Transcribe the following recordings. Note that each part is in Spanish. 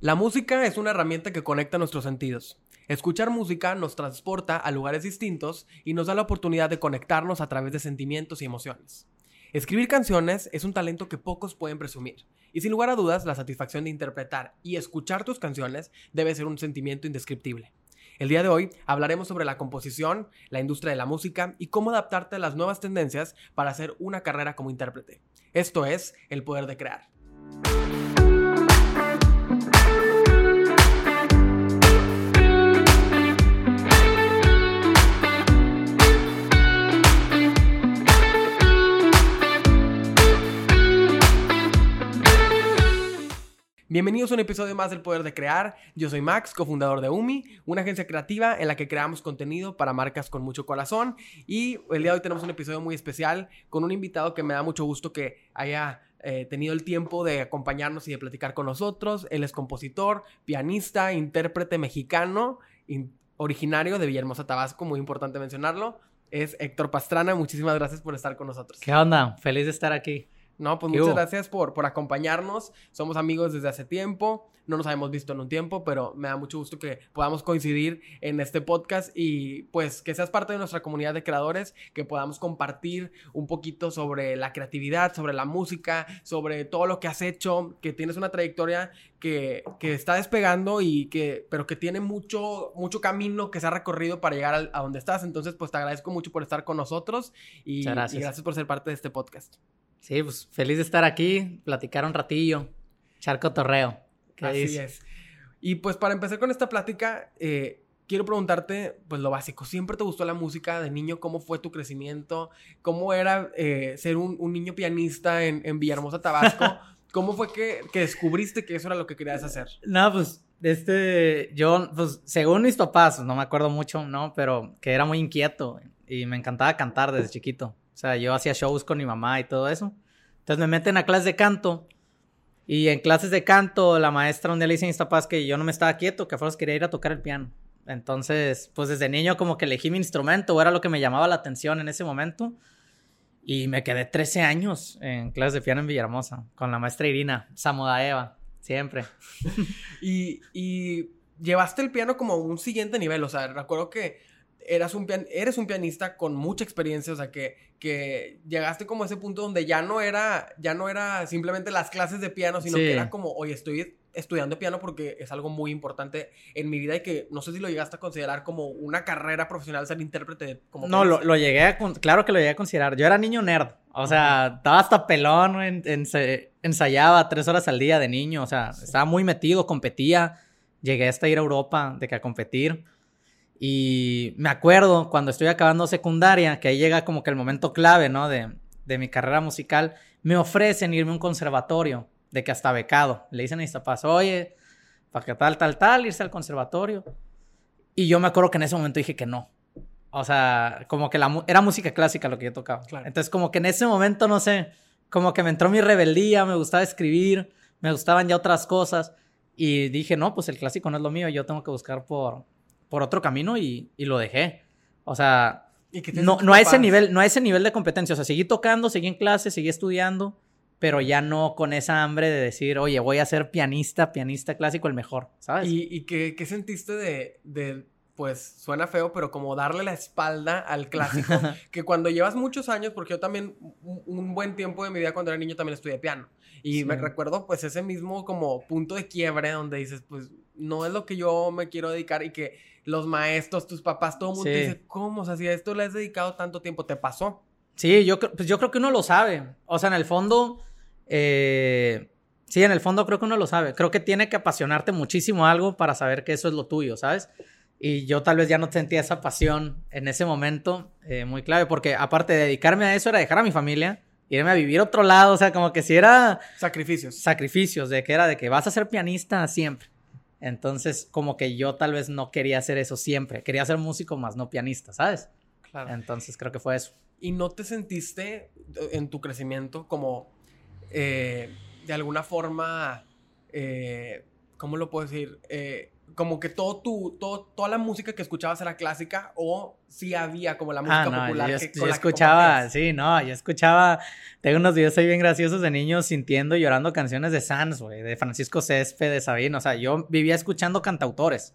La música es una herramienta que conecta nuestros sentidos. Escuchar música nos transporta a lugares distintos y nos da la oportunidad de conectarnos a través de sentimientos y emociones. Escribir canciones es un talento que pocos pueden presumir, y sin lugar a dudas la satisfacción de interpretar y escuchar tus canciones debe ser un sentimiento indescriptible. El día de hoy hablaremos sobre la composición, la industria de la música y cómo adaptarte a las nuevas tendencias para hacer una carrera como intérprete. Esto es el poder de crear. Bienvenidos a un episodio más del Poder de Crear. Yo soy Max, cofundador de UMI, una agencia creativa en la que creamos contenido para marcas con mucho corazón. Y el día de hoy tenemos un episodio muy especial con un invitado que me da mucho gusto que haya eh, tenido el tiempo de acompañarnos y de platicar con nosotros. Él es compositor, pianista, intérprete mexicano, originario de Villahermosa, Tabasco, muy importante mencionarlo. Es Héctor Pastrana. Muchísimas gracias por estar con nosotros. ¿Qué onda? Feliz de estar aquí. No, pues muchas gracias por, por acompañarnos. Somos amigos desde hace tiempo. No nos habíamos visto en un tiempo, pero me da mucho gusto que podamos coincidir en este podcast y pues que seas parte de nuestra comunidad de creadores, que podamos compartir un poquito sobre la creatividad, sobre la música, sobre todo lo que has hecho, que tienes una trayectoria que, que está despegando y que, pero que tiene mucho, mucho camino que se ha recorrido para llegar a, donde estás. Entonces, pues te agradezco mucho por estar con nosotros y gracias por ser parte de este podcast. Sí, pues feliz de estar aquí, platicar un ratillo, charco torreo. Así es. Y pues para empezar con esta plática, eh, quiero preguntarte, pues lo básico, ¿siempre te gustó la música de niño? ¿Cómo fue tu crecimiento? ¿Cómo era eh, ser un, niño pianista en, en Villahermosa, Tabasco? ¿Cómo fue que, que, descubriste que eso era lo que querías hacer? No, pues, este, yo, pues, según mis papás, no me acuerdo mucho, ¿no? Pero que era muy inquieto y me encantaba cantar desde chiquito. O sea, yo hacía shows con mi mamá y todo eso. Entonces me meten a clases de canto. Y en clases de canto, la maestra un día le dice a mis papás que yo no me estaba quieto, que a quería ir a tocar el piano. Entonces, pues desde niño como que elegí mi instrumento, o era lo que me llamaba la atención en ese momento. Y me quedé 13 años en clases de piano en Villahermosa, con la maestra Irina, Samodaeva, siempre. y, y llevaste el piano como un siguiente nivel, o sea, recuerdo que eras un eres un pianista con mucha experiencia, o sea, que, que llegaste como a ese punto donde ya no era, ya no era simplemente las clases de piano, sino que era como, oye, estoy estudiando piano porque es algo muy importante en mi vida y que no sé si lo llegaste a considerar como una carrera profesional ser intérprete. Como no, lo, lo, llegué a, claro que lo llegué a considerar. Yo era niño nerd, o sea, estaba hasta pelón, ensayaba tres horas al día de niño, o sea, estaba muy metido, competía, llegué hasta ir a Europa de que a competir. Y me acuerdo cuando estoy acabando secundaria, que ahí llega como que el momento clave, ¿no? De, de mi carrera musical, me ofrecen irme a un conservatorio, de que hasta becado. Le dicen a mis papás, oye, para que tal, tal, tal, irse al conservatorio. Y yo me acuerdo que en ese momento dije que no. O sea, como que la, era música clásica lo que yo tocaba. Entonces, como que en ese momento, no sé, como que me entró mi rebeldía, me gustaba escribir, me gustaban ya otras cosas. Y dije, no, pues el clásico no es lo mío, yo tengo que buscar por, por otro camino y, lo dejé. O sea, no, no a ese nivel, no a ese nivel de competencia. O sea, seguí tocando, seguí en clase, seguí estudiando, pero ya no con esa hambre de decir, oye, voy a ser pianista, pianista clásico, el mejor, ¿sabes? ¿Y, y qué, qué, sentiste de, de, pues, suena feo, pero como darle la espalda al clásico? que cuando llevas muchos años, porque yo también, un, buen tiempo de mi vida cuando era niño también estudié piano. Y me recuerdo, pues, ese mismo como punto de quiebre donde dices, pues, no es lo que yo me quiero dedicar y que los maestros, tus papás, todo el mundo te dice, ¿cómo? O sea, si a esto le has dedicado tanto tiempo, ¿te pasó? Sí, yo, pues yo creo que uno lo sabe. O sea, en el fondo, eh, sí, en el fondo creo que uno lo sabe. Creo que tiene que apasionarte muchísimo algo para saber que eso es lo tuyo, ¿sabes? Y yo tal vez ya no sentía esa pasión en ese momento, eh, muy clave, porque aparte de dedicarme a eso era dejar a mi familia, irme a vivir a otro lado, o sea, como que si era... Sacrificios. Sacrificios, de que era de que vas a ser pianista siempre. Entonces, como que yo tal vez no quería hacer eso siempre. Quería ser músico más no pianista, ¿sabes? Claro. Entonces, creo que fue eso. ¿Y no te sentiste en tu crecimiento como eh, de alguna forma eh, ¿cómo lo puedo decir? Eh, como que todo tu, todo, toda la música que escuchabas era clásica o si había como la música Ah, no, popular yo, que, yo que escuchaba, compartías? sí, no, yo escuchaba, tengo unos videos ahí bien graciosos de niños sintiendo y llorando canciones de Sanz, güey, de Francisco Césped, de Sabino, o sea, yo vivía escuchando cantautores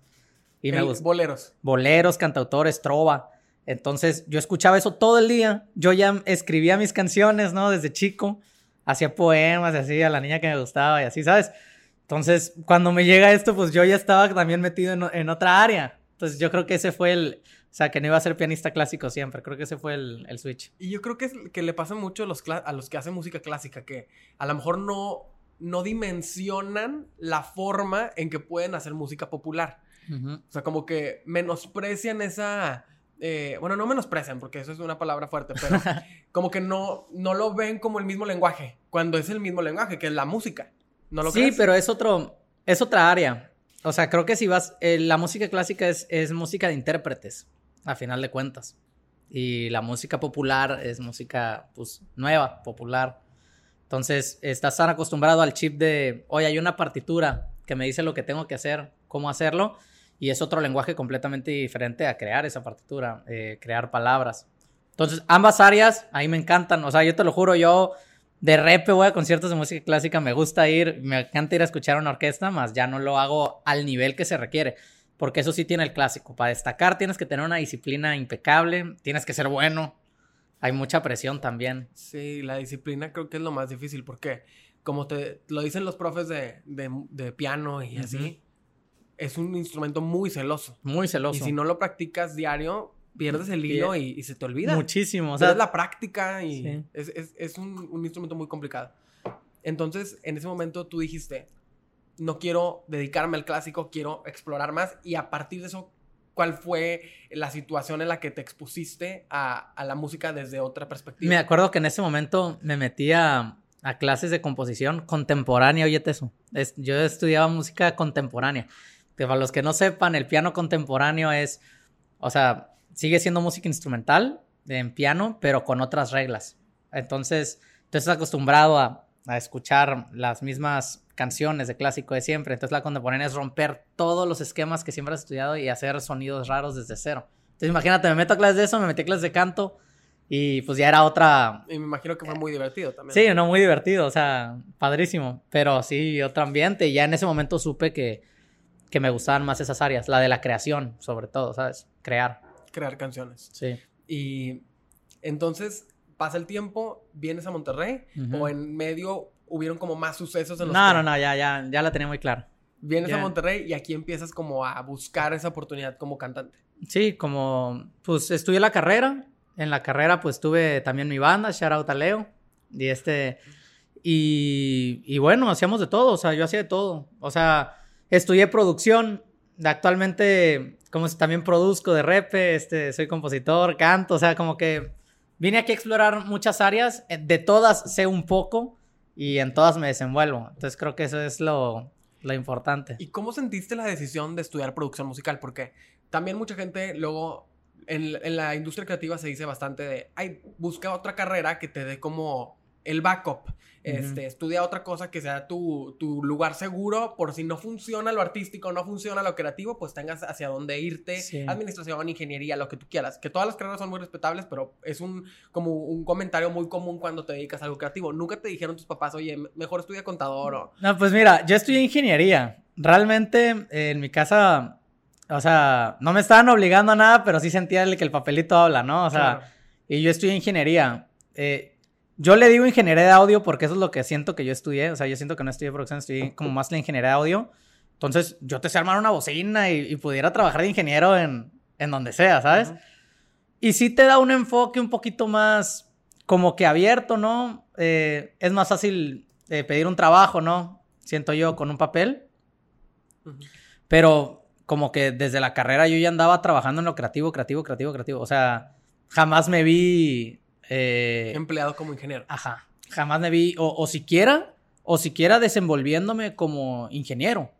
y me gustó, Boleros. boleros, cantautores, trova, entonces yo escuchaba eso todo el día, yo ya escribía mis canciones, ¿no? Desde chico, hacía poemas y así a la niña que me gustaba y así, ¿sabes? Entonces, cuando me llega esto, pues yo ya estaba también metido en, en otra área. Entonces, yo creo que ese fue el, o sea, que no iba a ser pianista clásico siempre, creo que ese fue el, el switch. Y yo creo que, es, que le pasa mucho a los, a los que hacen música clásica, que a lo mejor no, no dimensionan la forma en que pueden hacer música popular. O sea, como que menosprecian esa... eh, bueno, no menosprecian, porque eso es una palabra fuerte, pero como que no, no lo ven como el mismo lenguaje, cuando es el mismo lenguaje, que es la música. ¿No lo sí, crees? pero es otro, es otra área. O sea, creo que si vas, eh, la música clásica es, es música de intérpretes, a final de cuentas. Y la música popular es música, pues, nueva, popular. Entonces, estás tan acostumbrado al chip de, oye, hay una partitura que me dice lo que tengo que hacer, cómo hacerlo, y es otro lenguaje completamente diferente a crear esa partitura, eh, crear palabras. Entonces, ambas áreas, ahí me encantan. O sea, yo te lo juro, yo de repente voy a conciertos de música clásica, me gusta ir, me encanta ir a escuchar una orquesta, más ya no lo hago al nivel que se requiere. Porque eso sí tiene el clásico. Para destacar tienes que tener una disciplina impecable, tienes que ser bueno. Hay mucha presión también. Sí, la disciplina creo que es lo más difícil, porque como te lo dicen los profes de, de- de piano y así, es un instrumento muy celoso. Muy Y celoso. si no lo practicas diario, pierdes el hilo y, y se te olvida. Muchísimo. O sea, es la práctica y Sí. es, es- es un, un instrumento muy complicado. Entonces, en ese momento tú dijiste, no quiero dedicarme al clásico, quiero explorar más. Y a partir de eso, ¿cuál fue la situación en la que te expusiste a, a la música desde otra perspectiva? me acuerdo que en ese momento me metí a, a clases de composición contemporánea, óyete eso. Es- yo estudiaba música contemporánea. Que para los que no sepan, el piano contemporáneo es, o sea, sigue siendo música instrumental en piano, pero con otras reglas. Entonces, tú estás acostumbrado a, a escuchar las mismas canciones de clásico de siempre. Entonces, la contemporánea es romper todos los esquemas que siempre has estudiado y hacer sonidos raros desde cero. Entonces, imagínate, me meto a clases de eso, me metí a clases de canto y pues ya era otra, Y me imagino que fue muy divertido también. Sí, no, muy divertido, o sea, padrísimo. Pero sí, otro ambiente. Y ya en ese momento supe que, que me gustaban más esas áreas, la de la creación, sobre todo, ¿sabes? Crear. Crear canciones. Sí. Y entonces pasa el tiempo, vienes a Monterrey Ujú. o en medio hubieron como más sucesos en los No, que no, no, ya, ya, ya la tenía muy clara. vienes a Ya. Monterrey y aquí empiezas como a buscar esa oportunidad como cantante. Sí, como, pues estudié la carrera. En la carrera, pues tuve también mi banda, Shout Out a Leo. Y este, y, y bueno, hacíamos de todo, o sea, yo hacía de todo. O sea, estudié producción. Actualmente, como si también produzco de repe, este, soy compositor, canto, o sea, como que vine aquí a explorar muchas áreas. eh, De todas sé un poco y en todas me desenvuelvo. Entonces creo que eso es lo, lo importante. ¿Y cómo sentiste la decisión de estudiar producción musical? Porque también mucha gente luego en, en la industria creativa se dice bastante de, ay, busca otra carrera que te dé como el backup. Este, estudia otra cosa que sea tu, tu lugar seguro por si no funciona lo artístico, no funciona lo creativo, pues tengas hacia dónde irte, Sí. administración, ingeniería, lo que tú quieras. Que todas las carreras son muy respetables, pero es un como un comentario muy común cuando te dedicas a algo creativo. Nunca te dijeron tus papás, oye, mejor estudia contador o... No, pues mira, yo estudié ingeniería. Realmente eh, en mi casa, o sea, no me estaban obligando a nada, pero sí sentía el- que el papelito habla, ¿no? O sea, Claro. y yo estudié ingeniería. Eh, yo le digo ingeniería de audio porque eso es lo que siento que yo estudié. O sea, yo siento que no estudié producción, estudié como más la ingeniería de audio. Entonces, yo te sé armar una bocina y, y pudiera trabajar de ingeniero en, en donde sea, ¿sabes? Y sí te da un enfoque un poquito más como que abierto, ¿no? Eh, es más fácil eh, pedir un trabajo, ¿no? Siento yo con un papel. Pero como que desde la carrera yo ya andaba trabajando en lo creativo, creativo, creativo, creativo. O sea, jamás me vi... eh, Empleado como ingeniero. Ajá. Jamás me vi, o, o siquiera, o siquiera desenvolviéndome como ingeniero.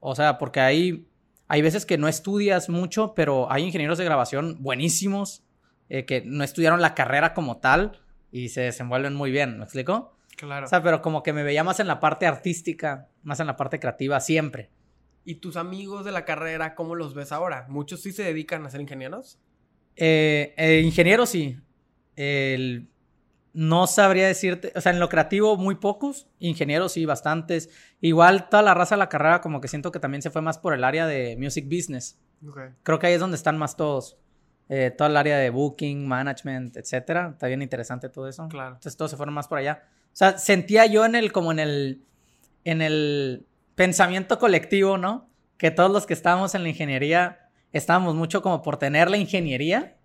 O sea, porque hay, hay veces que no estudias mucho, pero hay ingenieros de grabación buenísimos eh, que no estudiaron la carrera como tal y se desenvuelven muy bien, ¿me explico? Claro. O sea, pero como que me veía más en la parte artística, más en la parte creativa siempre. ¿Y tus amigos de la carrera, cómo los ves ahora? ¿Muchos sí se dedican a ser ingenieros? Eh, eh, ingenieros sí. El, no sabría decirte, o sea, en lo creativo muy pocos, ingenieros sí, bastantes. Igual toda la raza de la carrera como que siento que también se fue más por el área de music business. Creo que ahí es donde están más todos. Eh, toda el área de booking, management, etcétera. Está bien interesante todo eso. Claro. Entonces todos se fueron más por allá. O sea, sentía yo en el, como en el, en el pensamiento colectivo, ¿no? Que todos los que estábamos en la ingeniería estábamos mucho como por tener la ingeniería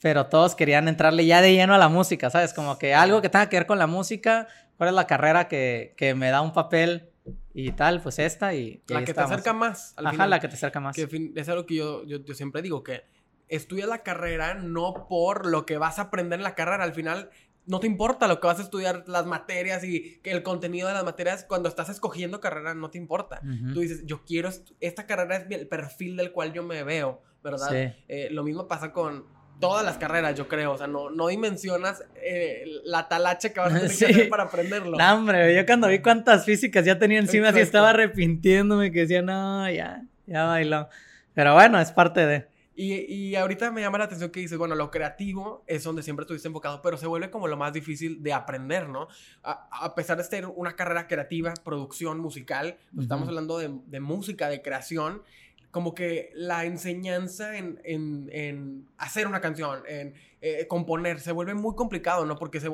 pero todos querían entrarle ya de lleno a la música, ¿sabes? Como que algo que tenga que ver con la música, cuál es la carrera que, que me da un papel y tal, pues esta y... la que te acerca más. Ajá, la que te acerca más. Que es algo que yo, yo, yo siempre digo, que estudia la carrera no por lo que vas a aprender en la carrera, al final no te importa lo que vas a estudiar, las materias y que el contenido de las materias, cuando estás escogiendo carrera, no te importa. Tú dices, yo quiero, esta carrera es el perfil del cual yo me veo, ¿verdad? Sí. Eh, lo mismo pasa con, todas las carreras, yo creo. O sea, no, no dimensionas eh, la talacha que vas a tener que hacer para aprenderlo. No, hombre, yo cuando vi cuántas físicas ya tenía encima, sí estaba arrepintiéndome, que decía, no, ya, ya bailó. Pero bueno, es parte de. Y, y, ahorita me llama la atención que dices, bueno, lo creativo es donde siempre estuviste enfocado, pero se vuelve como lo más difícil de aprender, ¿no? A, a pesar de ser una carrera creativa, producción musical, pues estamos hablando de, de música, de creación, como que la enseñanza en, hacer una canción, en eh, componer, se vuelve muy complicado, ¿no? Porque se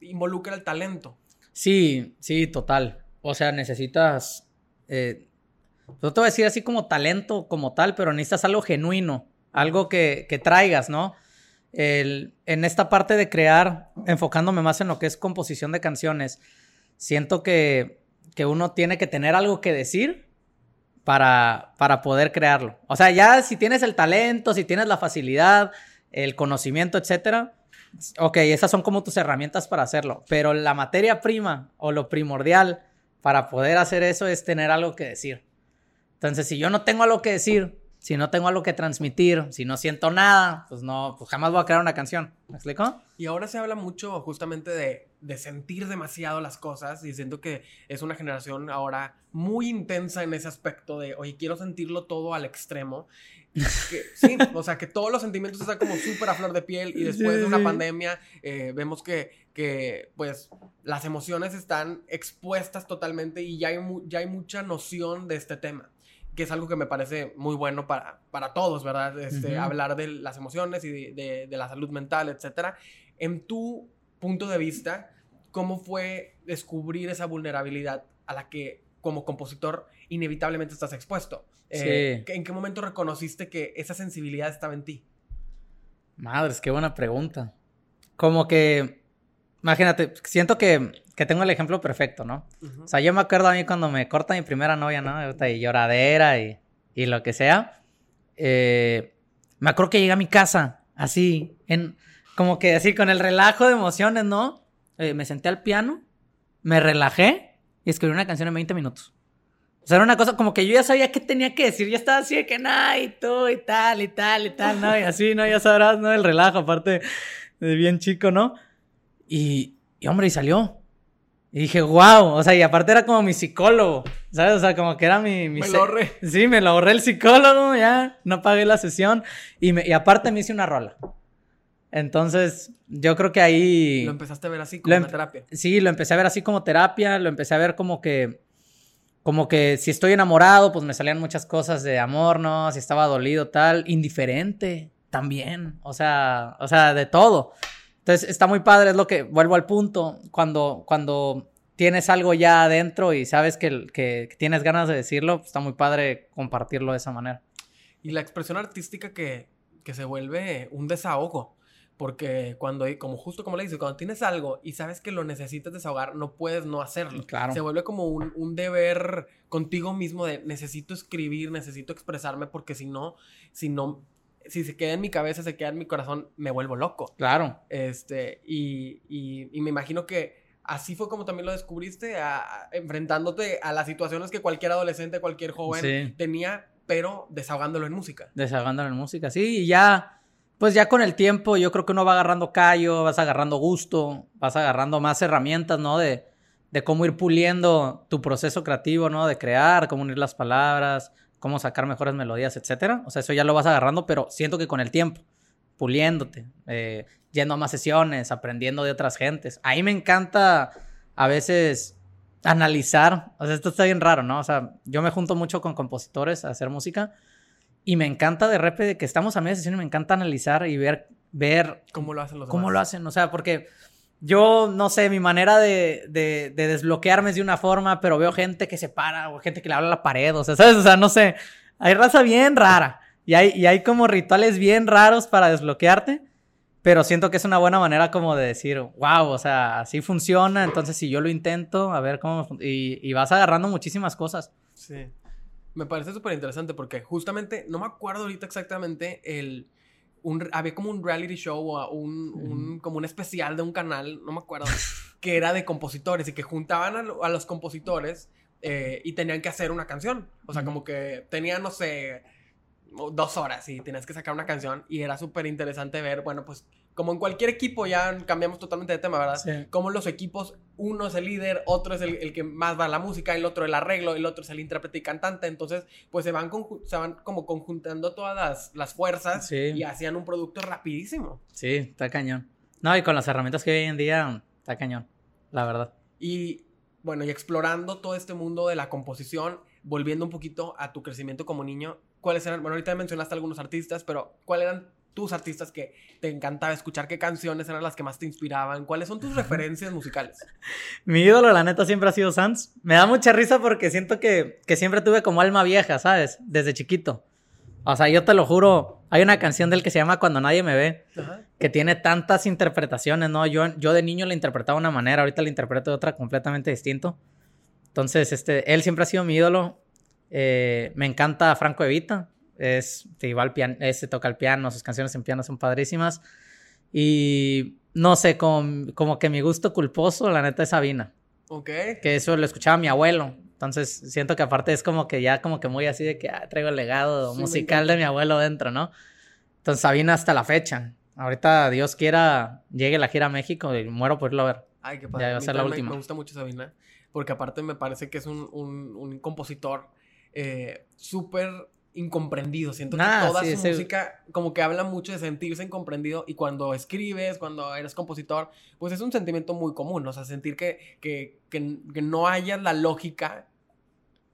involucra el talento. Sí, sí, total. O sea, necesitas... Eh, no te voy a decir así como talento como tal, pero necesitas algo genuino, algo que, traigas, ¿no? en esta parte de crear, enfocándome más en lo que es composición de canciones, siento que, que uno tiene que tener algo que decir para, para poder crearlo. O sea, ya si tienes el talento, si tienes la facilidad, el conocimiento, etcétera, ok, esas son como tus herramientas para hacerlo. Pero la materia prima o lo primordial para poder hacer eso es tener algo que decir. Entonces, si yo no tengo algo que decir, si no tengo algo que transmitir, si no siento nada, pues no, pues jamás voy a crear una canción. ¿Me explico? Y ahora se habla mucho justamente de, de sentir demasiado las cosas y siento que es una generación ahora muy intensa en ese aspecto de, oye, quiero sentirlo todo al extremo. sí, o sea, que todos los sentimientos están como súper a flor de piel y después de una pandemia eh, vemos que, que, pues, las emociones están expuestas totalmente y ya hay, ya hay mucha noción de este tema que es algo que me parece muy bueno para, para todos, ¿verdad? Este, Hablar de las emociones y de, de, la salud mental, etc. En tu punto de vista, ¿cómo fue descubrir esa vulnerabilidad a la que como compositor inevitablemente estás expuesto? Eh, ¿En qué momento reconociste que esa sensibilidad estaba en ti? Madres, qué buena pregunta. Como que, imagínate, siento que que tengo el ejemplo perfecto, ¿no? O sea, yo me acuerdo a mí cuando me corta mi primera novia, ¿no? Y lloradera y, y lo que sea. Eh, me acuerdo que llegué a mi casa, así, en, como que así, con el relajo de emociones, ¿no? Eh, me senté al piano, me relajé y escribí una canción en 20 minutos. O sea, era una cosa como que yo ya sabía qué tenía que decir. Ya estaba así de que, nada, y tú, y tal, y tal, y tal, ¿no? Y así, ¿no? Ya sabrás, ¿no? El relajo, aparte de bien chico, ¿no? Y, y hombre, y salió. Y dije, wow, o sea, y aparte era como mi psicólogo, ¿sabes? O sea, como que era mi... me lo ahorré. Sí, me lo ahorré el psicólogo, ya, no pagué la sesión. Y, me, y aparte me hice una rola. Entonces, yo creo que ahí... Lo empezaste a ver así como una terapia. Sí, lo empecé a ver así como terapia, lo empecé a ver como que... Como que si estoy enamorado, pues me salían muchas cosas de amor, ¿no? Si estaba dolido, tal. Indiferente, también. O sea, o sea, de todo. Entonces está muy padre, es lo que vuelvo al punto, cuando, cuando tienes algo ya adentro y sabes que, que, tienes ganas de decirlo, pues, está muy padre compartirlo de esa manera. Y la expresión artística que, que se vuelve un desahogo. Porque cuando, como justo como le dices, cuando tienes algo y sabes que lo necesitas desahogar, no puedes no hacerlo. Claro. Se vuelve como un, un, deber contigo mismo de necesito escribir, necesito expresarme, porque si no, si no si se queda en mi cabeza, se queda en mi corazón, me vuelvo loco. Claro. Este, y, y, me imagino que así fue como también lo descubriste, enfrentándote a las situaciones que cualquier adolescente, cualquier joven tenía, pero desahogándolo en música. Desahogándolo en música, sí, y ya, pues ya con el tiempo yo creo que uno va agarrando callo, vas agarrando gusto, vas agarrando más herramientas, ¿no? De, de cómo ir puliendo tu proceso creativo, ¿no? De crear, cómo unir las palabras, cómo sacar mejores melodías, etcétera. O sea, eso ya lo vas agarrando, pero siento que con el tiempo, puliéndote, eh, yendo a más sesiones, aprendiendo de otras gentes. Ahí me encanta a veces analizar, o sea, esto está bien raro, ¿no? O sea, yo me junto mucho con compositores a hacer música y me encanta de repente que estamos a media sesión y me encanta analizar y ver, ver cómo lo hacen los cómo demás. lo hacen, o sea, porque yo, no sé, mi manera de, de, de, desbloquearme es de una forma, pero veo gente que se para o gente que le habla a la pared, o sea, ¿sabes? O sea, no sé, hay raza bien rara y hay, y hay como rituales bien raros para desbloquearte, pero siento que es una buena manera como de decir, wow, o sea, así funciona, entonces si yo lo intento, a ver cómo... Y, y vas agarrando muchísimas cosas. Sí. Me parece súper interesante porque justamente, no me acuerdo ahorita exactamente el un, había como un reality show o un, un, como un especial de un canal, no me acuerdo, que era de compositores y que juntaban a, a los compositores eh, y tenían que hacer una canción. O sea, como que tenían, no sé, dos horas y tenías que sacar una canción y era súper interesante ver, bueno, pues como en cualquier equipo ya cambiamos totalmente de tema, ¿verdad? Sí. Como los equipos, uno es el líder, otro es el, el, que más va a la música, el otro el arreglo, el otro es el intérprete y cantante, entonces pues se van, se van como conjuntando todas las, las fuerzas Sí. y hacían un producto rapidísimo. Sí, está cañón. No, y con las herramientas que hay hoy en día, está cañón, la verdad. Y bueno, y explorando todo este mundo de la composición, volviendo un poquito a tu crecimiento como niño, ¿cuáles eran? Bueno, ahorita mencionaste algunos artistas, pero ¿cuáles eran tus artistas que te encantaba escuchar? ¿Qué canciones eran las que más te inspiraban? ¿Cuáles son tus referencias musicales? Mi ídolo, la neta, siempre ha sido Sans. Me da mucha risa porque siento que, que siempre tuve como alma vieja, ¿sabes? Desde chiquito. O sea, yo te lo juro, hay una canción del que se llama Cuando nadie me ve, Ajá. que tiene tantas interpretaciones, ¿no? Yo, yo de niño la interpretaba de una manera, ahorita la interpreto de otra completamente distinto. Entonces, este, él siempre ha sido mi ídolo. Eh, me encanta Franco Evita. Es, va al piano, ese toca el piano, sus canciones en piano son padrísimas. Y no sé, como, como que mi gusto culposo, la neta, es Sabina. Ok. Que eso lo escuchaba mi abuelo. Entonces, siento que aparte es como que ya como que muy así de que ah, traigo el legado Sí, musical de mi abuelo dentro, ¿no? Entonces, Sabina hasta la fecha. Ahorita, Dios quiera, llegue la gira a México y muero por irlo a ver. Ay, qué Ya padre. va a ser la también me- última. Me gusta mucho Sabina, porque aparte me parece que es un, un, un compositor eh, súper incomprendido. Siento Nah, que toda sí, su música como que habla mucho de sentirse incomprendido y cuando escribes, cuando eres compositor, pues es un sentimiento muy común, o sea, sentir que, que, que, que no haya la lógica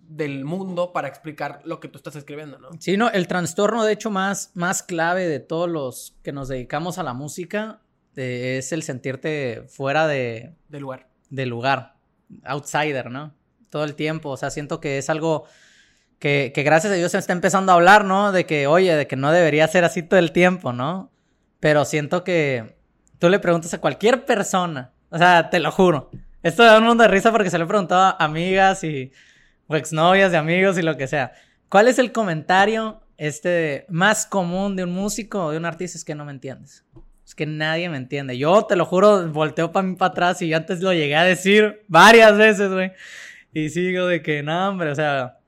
del mundo para explicar lo que tú estás escribiendo, ¿no? Sí, no, el trastorno, de hecho, más, más clave de todos los que nos dedicamos a la música eh, es el sentirte fuera de, Del lugar. del lugar, outsider, ¿no? Todo el tiempo, o sea, siento que es algo que, que gracias a Dios se está empezando a hablar, ¿no? De que, oye, de que no debería ser así todo el tiempo, ¿no? Pero siento que tú le preguntas a cualquier persona, o sea, te lo juro. Esto da un mundo de risa porque se lo he preguntado a amigas y o exnovias de amigos y lo que sea. ¿Cuál es el comentario este más común de un músico o de un artista? Es que no me entiendes. Es que nadie me entiende. Yo te lo juro, volteo para mí para atrás y yo antes lo llegué a decir varias veces, güey. Y sigo de que no, hombre, o sea,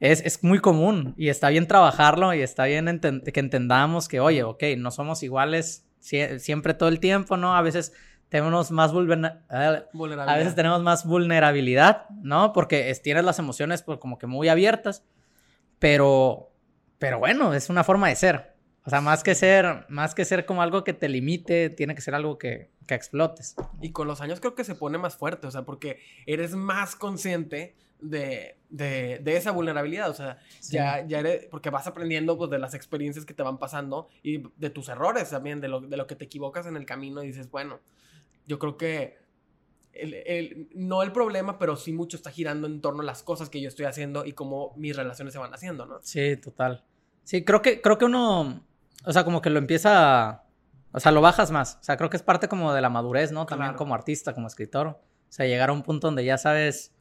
es, es muy común y está bien trabajarlo y está bien enten- que entendamos que, oye, ok, no somos iguales sie- siempre todo el tiempo, ¿no? A veces tenemos más vulnerabilidad. A Vulnerabilidad. veces tenemos más vulnerabilidad, ¿no? Porque es- tienes las emociones pues, como que muy abiertas, pero, pero bueno, es una forma de ser. O sea, más que ser, más que ser como algo que te limite, tiene que ser algo que, que explotes. Y con los años creo que se pone más fuerte, o sea, porque eres más consciente de, de, de esa vulnerabilidad, o sea, Sí. ya, ya eres, porque vas aprendiendo pues, de las experiencias que te van pasando y de tus errores también, de lo, de lo que te equivocas en el camino y dices, bueno, yo creo que el, el- no el problema, pero sí mucho está girando en torno a las cosas que yo estoy haciendo y cómo mis relaciones se van haciendo, ¿no? Sí, total. Sí, creo que, creo que uno, o sea, como que lo empieza, a- o sea, lo bajas más. O sea, creo que es parte como de la madurez, ¿no? También Claro. como artista, como escritor. O sea, llegar a un punto donde ya sabes,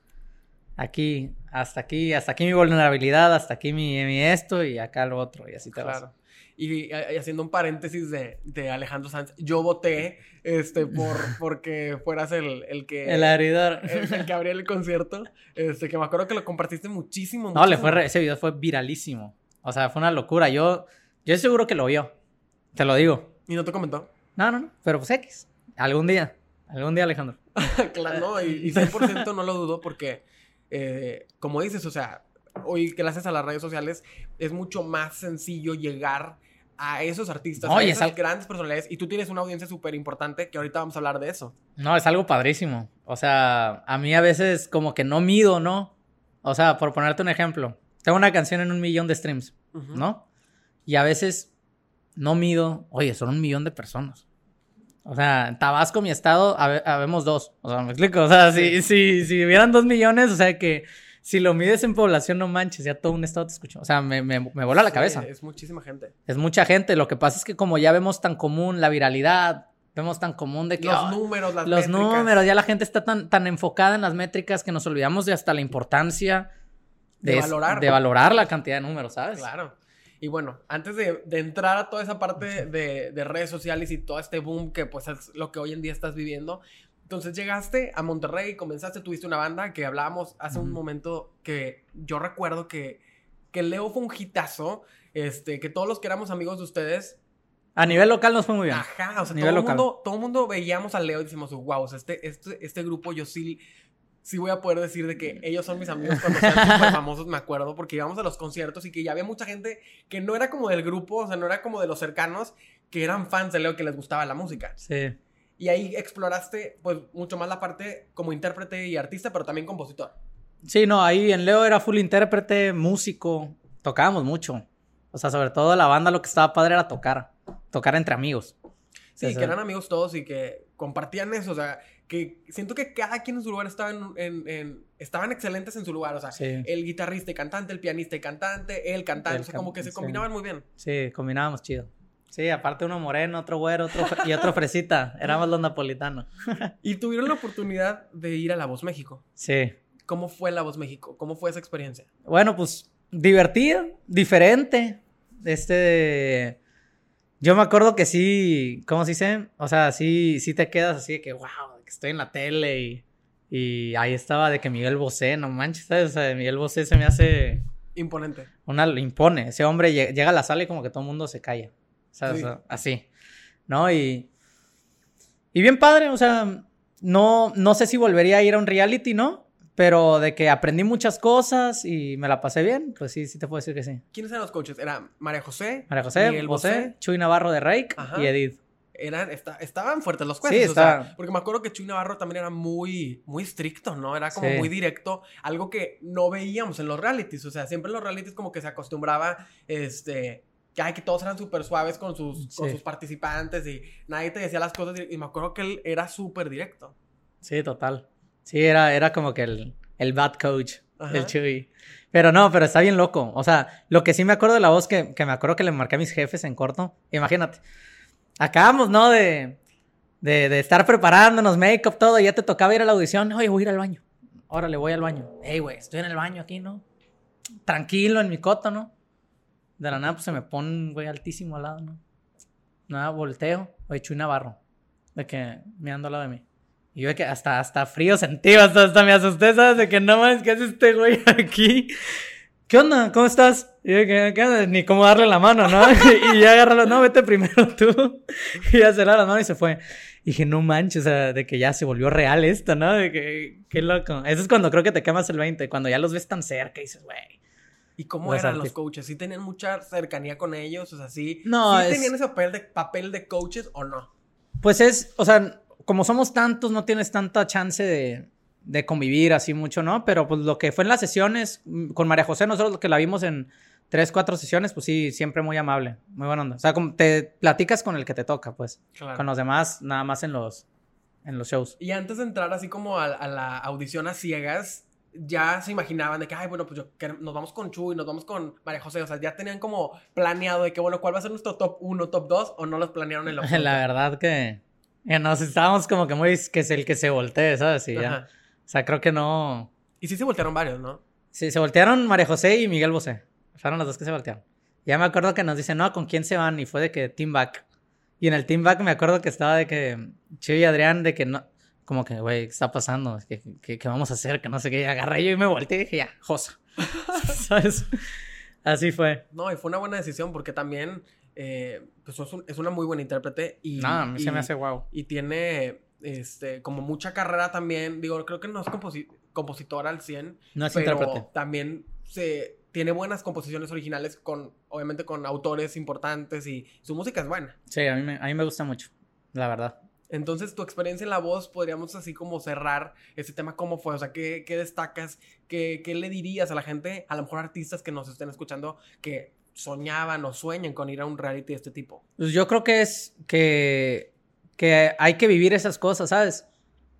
aquí, hasta aquí, hasta aquí mi vulnerabilidad, hasta aquí mi, mi esto y acá lo otro y así te vas. Claro. Y, y haciendo un paréntesis de, de Alejandro Sanz, yo voté este, por, porque fueras el, el que... El heredor. el, el que abría el concierto, este, que me acuerdo que lo compartiste muchísimo. No, le fue, re- ese video fue viralísimo. O sea, fue una locura. Yo, yo seguro que lo vio. Te lo digo. Y no te comentó. No, no, no. Pero pues X. Algún día. Algún día, Alejandro. claro, no, y, y 100% no lo dudo porque, eh, como dices, o sea, hoy gracias a las redes sociales es mucho más sencillo llegar a esos artistas, No, a esas al- grandes personalidades y tú tienes una audiencia súper importante que ahorita vamos a hablar de eso. No, es algo padrísimo. O sea, a mí a veces como que no mido, ¿no? O sea, por ponerte un ejemplo, tengo una canción en un millón de streams. ¿no? Y a veces no mido, oye, son un millón de personas. O sea, en Tabasco, mi estado, habe- habemos dos. O sea, me explico. O sea, si, si, si hubieran dos millones, o sea, que si lo mides en población, no manches, ya todo un estado te escuchó. O sea, me, me, me vuela la cabeza. Es muchísima gente. Es mucha gente. Lo que pasa es que como ya vemos tan común la viralidad, vemos tan común de que... Los "Ah, números, las los métricas. números, ya la gente está tan, tan enfocada en las métricas que nos olvidamos de hasta la importancia De valorar. de valorar la cantidad de números, ¿sabes? Claro. Y bueno, antes de, de entrar a toda esa parte de, de redes sociales y todo este boom que pues es lo que hoy en día estás viviendo, entonces llegaste a Monterrey, comenzaste, tuviste una banda que hablábamos hace un momento que yo recuerdo que, que Leo fue un hitazo, este, que todos los que éramos amigos de ustedes, A nivel local nos fue muy bien. ajá, o sea, todo Nivel el, local. mundo, todo el mundo veíamos a Leo y decimos, wow, o sea, este, este, este grupo yo sí, sí voy a poder decir de que ellos son mis amigos cuando sean súper famosos, me acuerdo, porque íbamos a los conciertos y que ya había mucha gente que no era como del grupo, o sea, no era como de los cercanos, que eran fans de Leo, que les gustaba la música. Sí. Y ahí exploraste, pues, mucho más la parte como intérprete y artista, pero también compositor. Sí, no, ahí en Leo era full intérprete, músico, tocábamos mucho. O sea, sobre todo la banda lo que estaba padre era tocar, tocar entre amigos. Sí. que eran amigos todos y que compartían eso, o sea, que siento que cada quien en su lugar estaba en, en- en- estaban excelentes en su lugar, o sea, Sí. el guitarrista y cantante, el pianista y cantante, el cantante, El o sea, como que se sí. combinaban muy bien. Sí, combinábamos chido. Sí, aparte uno moreno, otro güero, otro y otro fresita. Éramos los napolitanos. Y tuvieron la oportunidad de ir a La Voz México. Sí. ¿Cómo fue La Voz México? ¿Cómo fue esa experiencia? Bueno, pues divertido, diferente. Este. Yo me acuerdo que sí, ¿cómo se dice? O sea, sí, sí te quedas así de que, wow, estoy en la tele y, y ahí estaba de que Miguel Bosé, no manches, ¿sabes? O sea, Miguel Bosé se me hace Imponente. una, impone. Ese hombre lle- llega a la sala y como que todo el mundo se calla. ¿Sabes? Sí. O sea, así. ¿No? Y. Y bien padre, o sea, no, no sé si volvería a ir a un reality, ¿no? Pero de que aprendí muchas cosas y me la pasé bien, pues sí, sí te puedo decir que sí. ¿Quiénes eran los coaches? Era María José, María José, Miguel Bosé, Bosé. Chuy Navarro de Ajá. y Edith. Eran, esta- estaban fuertes los jueces. Sí, o sea, porque me acuerdo que Chuy Navarro también era muy, muy estricto, ¿no? Era como Sí. muy directo, algo que no veíamos en los realities. O sea, siempre en los realities como que se acostumbraba, este, que, ay, que todos eran súper suaves con sus, con sus participantes y nadie te decía las cosas. Y me acuerdo que él era súper directo. Sí, total. Sí, era, era como que el, el bad coach, Ajá. el Chuy. Pero no, pero está bien loco. O sea, lo que sí me acuerdo de la voz que, que me acuerdo que le marqué a mis jefes en corto. Imagínate. Acabamos, ¿no? De, de, de estar preparándonos, make-up, todo. Ya te tocaba ir a la audición. Oye, voy a ir al baño. Órale, voy al baño. Ey, güey, estoy en el baño aquí, ¿no? Tranquilo, en mi coto, ¿no? De la nada, pues se me pone un güey altísimo al lado, ¿no? Nada, volteo. Oye, Chuy Navarro. De que mirando al lado de mí. Y yo de que hasta, hasta frío sentí, hasta, hasta me asusté, ¿sabes? De que no mames, ¿qué hace este güey aquí? ¿Qué onda? ¿Cómo estás? Y yo ¿qué onda? Ni cómo darle la mano, ¿no? y ya agarrarlo, no, vete primero tú. y ya se la la mano y se fue. Y dije, no manches, o sea, de que ya se volvió real esto, ¿no? De que, qué loco. Eso es cuando creo que te quemas el 20, cuando ya los ves tan cerca y dices, güey. ¿Y cómo Los eran los coaches? ¿Sí tenían mucha cercanía con ellos? O sea, ¿sí, No, ¿sí es- tenían ese papel de, papel de coaches o no? Pues es, o sea, como somos tantos, no tienes tanta chance de, de convivir así mucho, ¿no? Pero pues lo que fue en las sesiones, mm, con María José, nosotros lo que la vimos en tres, cuatro sesiones, pues sí, siempre muy amable, muy buena onda. O sea, como te platicas con el que te toca, pues. Claro. Con los demás, nada más en los, en los shows. Y antes de entrar así como a, a la audición a ciegas, ya se imaginaban de que, ay, bueno, pues yo, que nos vamos con Chuy, nos vamos con María José. O sea, ya tenían como planeado de que, bueno, ¿cuál va a ser nuestro top 1, top 2? ¿O no los planearon en lo La verdad que, que nos estábamos como que muy, que es el que se voltee, ¿sabes? Y ya. Ajá. O sea, creo que no. Y sí se voltearon varios, ¿no? Sí, se voltearon María José y Miguel Bosé. Fueron los dos que se voltearon. Ya me acuerdo que nos dicen, no, ¿con quién se van? Y fue de que Team Back. Y en el Team Back me acuerdo que estaba de que Chuy y Adrián, de que no, como que, güey, ¿qué está pasando? ¿Qué, qué, qué vamos a hacer? Que no sé qué. Y agarré yo y me volteé y dije, ya, Josa. ¿Sabes? Así fue. No, y fue una buena decisión porque también, eh, pues es, un- es una muy buena intérprete y... No, a mí se y- me hace wow. Y tiene, este, como mucha carrera también, digo, creo que no es composi- compositora al 100, No es pero intérprete. también se tiene buenas composiciones originales con, obviamente con autores importantes y su música es buena. Sí, a mí, me, a mí me gusta mucho, la verdad. Entonces, tu experiencia en la voz, podríamos así como cerrar ese tema, ¿cómo fue? O sea, ¿qué, qué destacas? ¿Qué, ¿Qué le dirías a la gente, a lo mejor artistas que nos estén escuchando, que soñaban o sueñan con ir a un reality de este tipo? Pues yo creo que es que, que hay que vivir esas cosas, ¿sabes?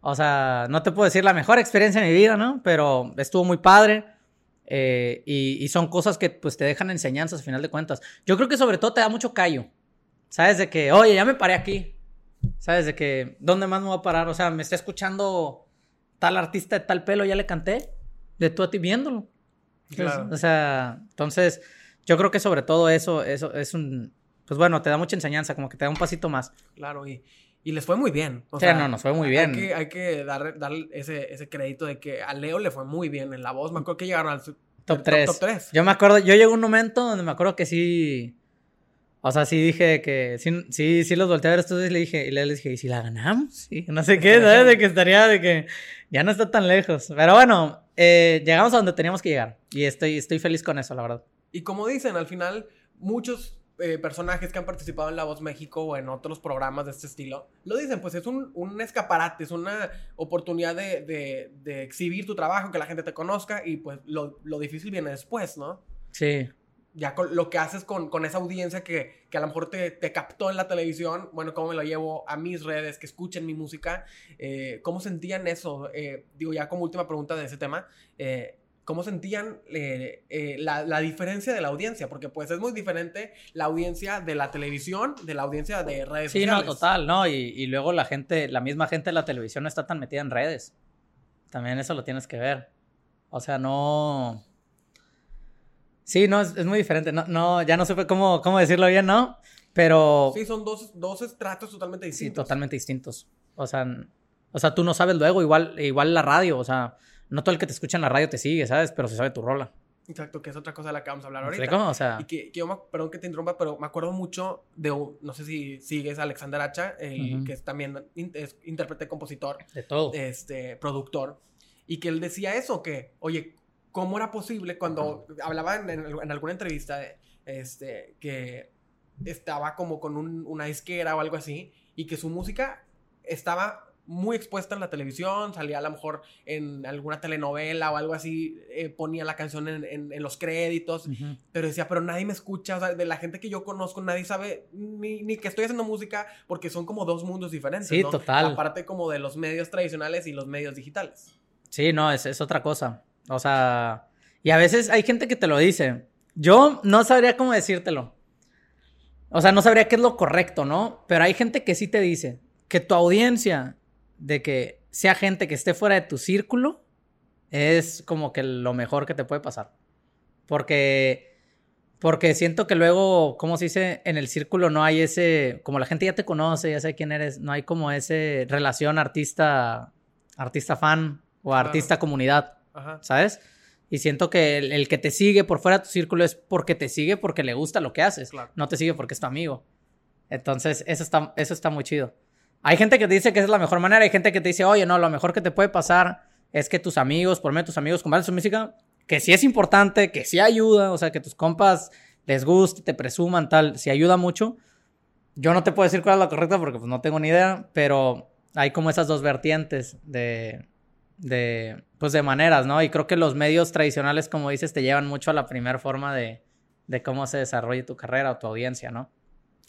O sea, no te puedo decir la mejor experiencia de mi vida, ¿no? Pero estuvo muy padre. eh, y, y son cosas que pues te dejan enseñanzas al final de cuentas. Yo creo que sobre todo te da mucho callo. ¿Sabes? De que, oye, ya me paré aquí. ¿Sabes? De que, ¿dónde más me voy a parar? O sea, me está escuchando tal artista de tal pelo, ya le canté. De tú a ti viéndolo. Claro. O sea, entonces, yo creo que sobre todo eso, eso es un, pues bueno, te da mucha enseñanza, como que te da un pasito más. Claro, y, y les fue muy bien. O sea, no, nos fue muy bien. Hay que, hay que dar, dar ese, ese crédito de que a Leo le fue muy bien en la voz. Me acuerdo que llegaron al Top al 3. Top 3. Yo me acuerdo, yo llegué a un momento donde me acuerdo que sí, o sea, sí dije que, sí, sí, sí los volteé a ver estos días y le dije, y le dije, ¿y si la ganamos? Sí, no sé qué, ¿sabes? De que estaría, de que ya no está tan lejos. Pero bueno, eh, llegamos a donde teníamos que llegar y estoy, estoy feliz con eso, la verdad. Y como dicen, al final, muchos eh, personajes que han participado en La Voz México o en otros programas de este estilo, lo dicen, pues es un, un escaparate, es una oportunidad de, de- de exhibir tu trabajo, que la gente te conozca y pues lo, lo difícil viene después, ¿no? Sí, Ya con lo que haces con, con esa audiencia que, que a lo mejor te, te captó en la televisión, bueno, cómo me lo llevo a mis redes, que escuchen mi música, eh, ¿cómo sentían eso? Eh, digo, ya como última pregunta de ese tema, eh, ¿cómo sentían eh, eh, la, la diferencia de la audiencia? Porque pues es muy diferente la audiencia de la televisión de la audiencia de redes sí, no, sociales. total, ¿no? Y, y luego la gente, la misma gente de la televisión no está tan metida en redes. También eso lo tienes que ver. O sea, no... Sí, no, es, es muy diferente. No, no, ya no supe cómo, cómo decirlo bien, ¿no? Pero... Sí, son dos, dos estratos totalmente Sí, distintos. totalmente distintos. O sea, o sea, tú no sabes luego, igual, igual la radio, o sea, no todo el que te escucha en la radio te sigue, ¿sabes? Pero se sabe tu rola. Exacto, que es otra cosa de la que vamos a hablar ¿Me ahorita. explico? O sea, Y que, que yo, me- perdón que te interrumpa, pero me acuerdo mucho de, un- no sé si sigues a Alexander Hacha, Ujú. que es también in- es intérprete, compositor, de todo. este, productor, y que él decía eso, que, oye, ¿cómo era posible cuando hablaba en, en- en alguna entrevista, de, este, que estaba como con un- una disquera o algo así, y que su música estaba muy expuesta en la televisión, salía a lo mejor en alguna telenovela o algo así, eh, ponía la canción en, en- en los créditos, pero decía, pero nadie me escucha, o sea, de la gente que yo conozco, nadie sabe ni, ni que estoy haciendo música porque son como dos mundos diferentes. Sí, ¿no? total. Aparte como de los medios tradicionales y los medios digitales. Sí, no, es, es otra cosa. O sea, y a veces hay gente que te lo dice. Yo no sabría cómo decírtelo. O sea, no sabría qué es lo correcto, ¿no? Pero hay gente que sí te dice que tu audiencia, de que sea gente que esté fuera de tu círculo, es como que lo mejor que te puede pasar. Porque, porque siento que luego, ¿cómo se dice? En el círculo no hay ese, como la gente ya te conoce, ya sabe quién eres, no hay como ese relación artista, artista fan o artista comunidad. Ajá. ¿sabes? Y siento que el, el que te sigue por fuera de tu círculo es porque te sigue porque le gusta lo que haces. Claro. No te sigue porque es tu amigo. Entonces, eso está, eso está muy chido. Hay gente que te dice que esa es la mejor manera. Hay gente que te dice, oye, no, lo mejor que te puede pasar es que tus amigos, por medio de tus amigos, compartan su música, que sí es importante, que sí ayuda, o sea, que tus compas les guste, te presuman, tal, sí ayuda mucho. Yo no te puedo decir cuál es la correcta porque pues, no tengo ni idea, pero hay como esas dos vertientes de, de, pues de maneras, ¿no? Y creo que los medios tradicionales, como dices, te llevan mucho a la primera forma de, de cómo se desarrolle tu carrera o tu audiencia, ¿no?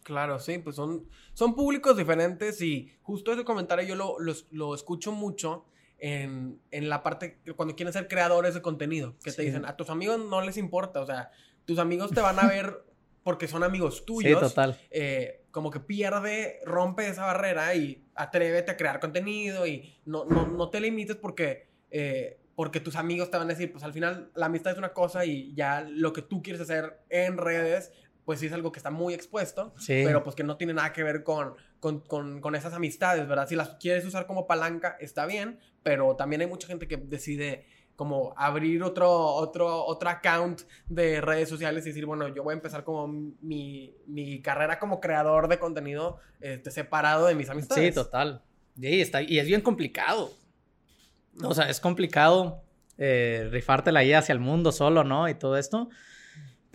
Claro, sí, pues son, son públicos diferentes y justo ese comentario yo lo, lo, lo escucho mucho en, en la parte cuando quieren ser creadores de contenido, que te dicen, a tus amigos no les importa, o sea, tus amigos te van a ver porque son amigos tuyos. Sí, total. eh, como que pierde, rompe esa barrera y atrévete a crear contenido y no, no, no te limites porque, eh, porque tus amigos te van a decir, pues al final la amistad es una cosa y ya lo que tú quieres hacer en redes, pues sí es algo que está muy expuesto, Sí. pero pues que no tiene nada que ver con, con, con, con esas amistades, ¿verdad? Si las quieres usar como palanca, está bien, pero también hay mucha gente que decide como abrir otro, otro, otro account de redes sociales y decir, bueno, yo voy a empezar como mi, mi carrera como creador de contenido este, separado de mis amistades. Sí, total. Sí, está, y es bien complicado. O sea, es complicado eh, rifártela ahí hacia el mundo solo, ¿no? Y todo esto.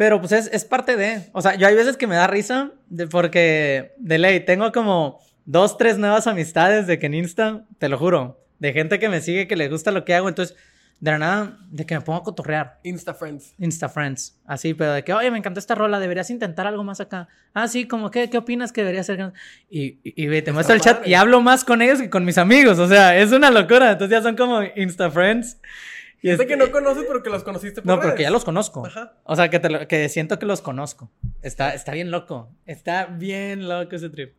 Pero pues es, es, parte de. O sea, yo hay veces que me da risa de, porque de ley tengo como dos, tres nuevas amistades de que en Insta, te lo juro, de gente que me sigue, que le gusta lo que hago. Entonces, de la nada, de que me pongo a cotorrear. Insta Friends. Insta Friends. Así, pero de que, oye, me encantó esta rola, deberías intentar algo más acá. Ah, sí, como, ¿qué, qué opinas que debería ser? Y, y, te muestro el chat y hablo más con ellos que con mis amigos. O sea, es una locura. Entonces ya son como Insta Friends. Y es que no conoces, pero que los conociste por No, pero que ya los conozco. Ajá. O sea, que, te que siento que los conozco. Está, está bien loco. Está bien loco ese trip.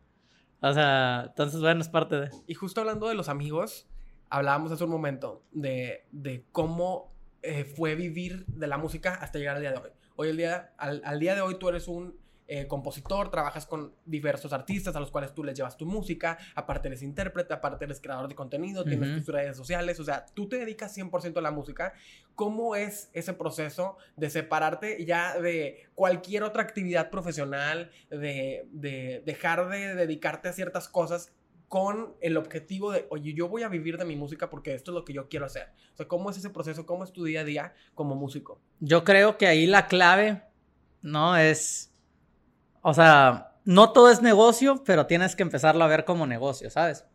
O sea, entonces, bueno, es parte de... Y justo hablando de los amigos, hablábamos hace un momento de, cómo eh, fue vivir de la música hasta llegar al día de hoy. Hoy el día, al, día de hoy tú eres un eh, compositor, trabajas con diversos artistas a los cuales tú les llevas tu música, aparte eres intérprete, aparte eres creador de contenido, tienes tus redes sociales, o sea, tú te dedicas 100% a la música. ¿Cómo es ese proceso de separarte ya de cualquier otra actividad profesional, de, de dejar de dedicarte a ciertas cosas con el objetivo de, oye, yo voy a vivir de mi música porque esto es lo que yo quiero hacer. O sea, ¿cómo es ese proceso? ¿Cómo es tu día a día como músico? Yo creo que ahí la clave, ¿no? Es, o sea, no todo es negocio, pero tienes que empezarlo a ver como negocio, ¿sabes?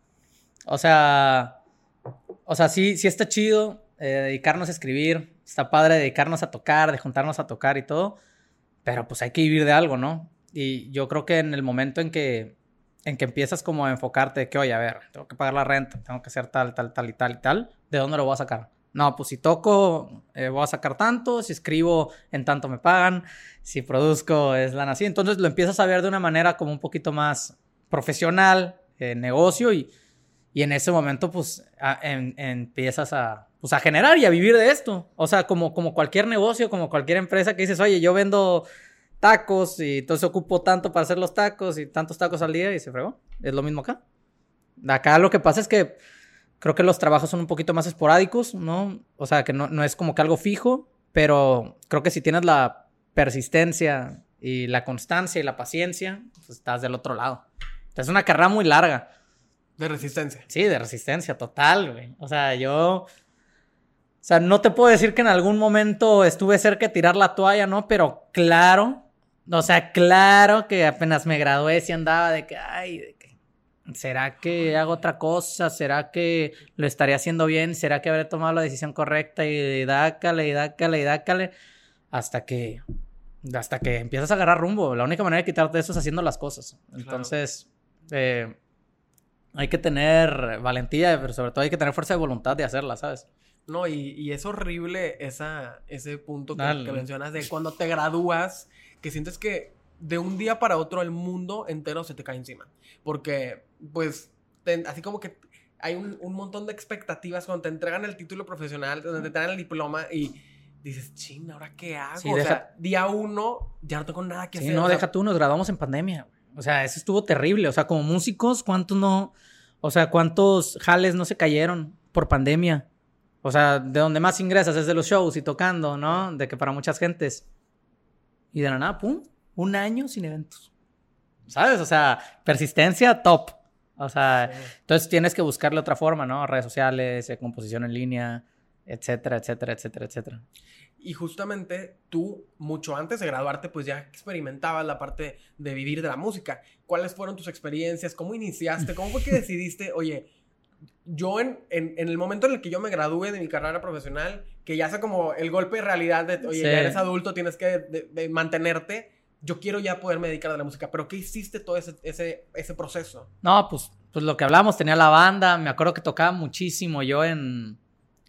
O sea, o sea, sí, sí está chido eh, dedicarnos a escribir, está padre dedicarnos a tocar, de juntarnos a tocar y todo, pero pues hay que vivir de algo, ¿no? Y yo creo que en el momento en que en que empiezas como a enfocarte de que, oye, a ver, tengo que pagar la renta, tengo que hacer tal, tal, tal y tal y tal, ¿de dónde lo voy a sacar? No, pues si toco, eh, voy a sacar tanto, si escribo, en tanto me pagan, si produzco, es la así. Entonces lo empiezas a ver de una manera como un poquito más profesional, eh, negocio, y, y, en ese momento, pues, empiezas a, pues, generar y a vivir de esto. O sea, como, como cualquier negocio, como cualquier empresa que dices, oye, yo vendo tacos y entonces ocupo tanto para hacer los tacos y tantos tacos al día y se fregó. Es lo mismo acá. Acá lo que pasa es que creo que los trabajos son un poquito más esporádicos, ¿no? O sea, que no, no es como que algo fijo, pero creo que si tienes la persistencia y la constancia y la paciencia, pues estás del otro lado. Es una carrera muy larga. De resistencia. Sí, de resistencia, total, güey. O sea, yo o sea, no te puedo decir que en algún momento estuve cerca de tirar la toalla, ¿no? Pero claro, o sea, claro que apenas me gradué si andaba de que, ay, de que, ¿será que hago otra cosa? ¿Será que lo estaría haciendo bien? ¿Será que habré tomado la decisión correcta? Y dácale, y dácale, y dácale. Hasta que, hasta que empiezas a agarrar rumbo. La única manera de quitarte eso es haciendo las cosas. Entonces, eh, hay que tener valentía, pero sobre todo hay que tener fuerza de voluntad de hacerla, ¿sabes? No, y, es horrible esa, ese punto que, mencionas de cuando te gradúas, que sientes que de un día para otro el mundo entero se te cae encima. Porque, pues, así como que hay un, montón de expectativas cuando te entregan el título profesional, donde te entregan el diploma y dices, ching, ¿ahora qué hago? o sea, día uno ya no tengo nada que sí, hacer. No, deja tú, nos graduamos en pandemia. O sea, eso estuvo terrible. O sea, como músicos, ¿cuántos no? O sea, ¿cuántos jales no se cayeron por pandemia? O sea, de donde más ingresas es de los shows y tocando, ¿no? De que para muchas gentes. Y de la nada, pum, un año sin eventos. ¿Sabes? O sea, persistencia top. O sea, entonces tienes que buscarle otra forma, ¿no? Redes sociales, eh, composición en línea, etcétera, etcétera, etcétera, etcétera. Y justamente tú, mucho antes de graduarte, pues ya experimentabas la parte de vivir de la música. ¿Cuáles fueron tus experiencias? ¿Cómo iniciaste? ¿Cómo fue que decidiste, oye, yo en, en, el momento en el que yo me gradúe de mi carrera profesional, que ya sea como el golpe de realidad de, oye, ya eres adulto, tienes que de, mantenerte, yo quiero ya poderme dedicar a la música. Pero ¿qué hiciste todo ese, ese, ese proceso? No, pues, pues lo que hablamos, tenía la banda, me acuerdo que tocaba muchísimo yo en,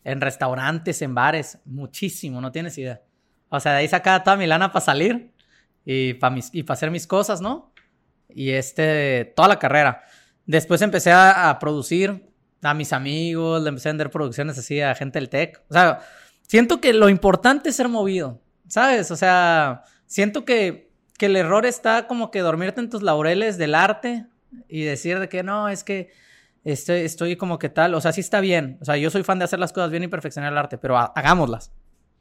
en restaurantes, en bares, muchísimo, no tienes idea. O sea, de ahí sacaba toda mi lana para salir y para y hacer mis cosas, ¿no? Y este, toda la carrera. Después empecé a, a producir, a mis amigos, le empecé a vender producciones así a gente del tech. O sea, siento que lo importante es ser movido, ¿sabes? O sea, siento que, que el error está como que dormirte en tus laureles del arte y decir de que no, es que estoy, estoy como que tal, o sea, sí está bien. O sea, yo soy fan de hacer las cosas bien y perfeccionar el arte, pero hagámoslas.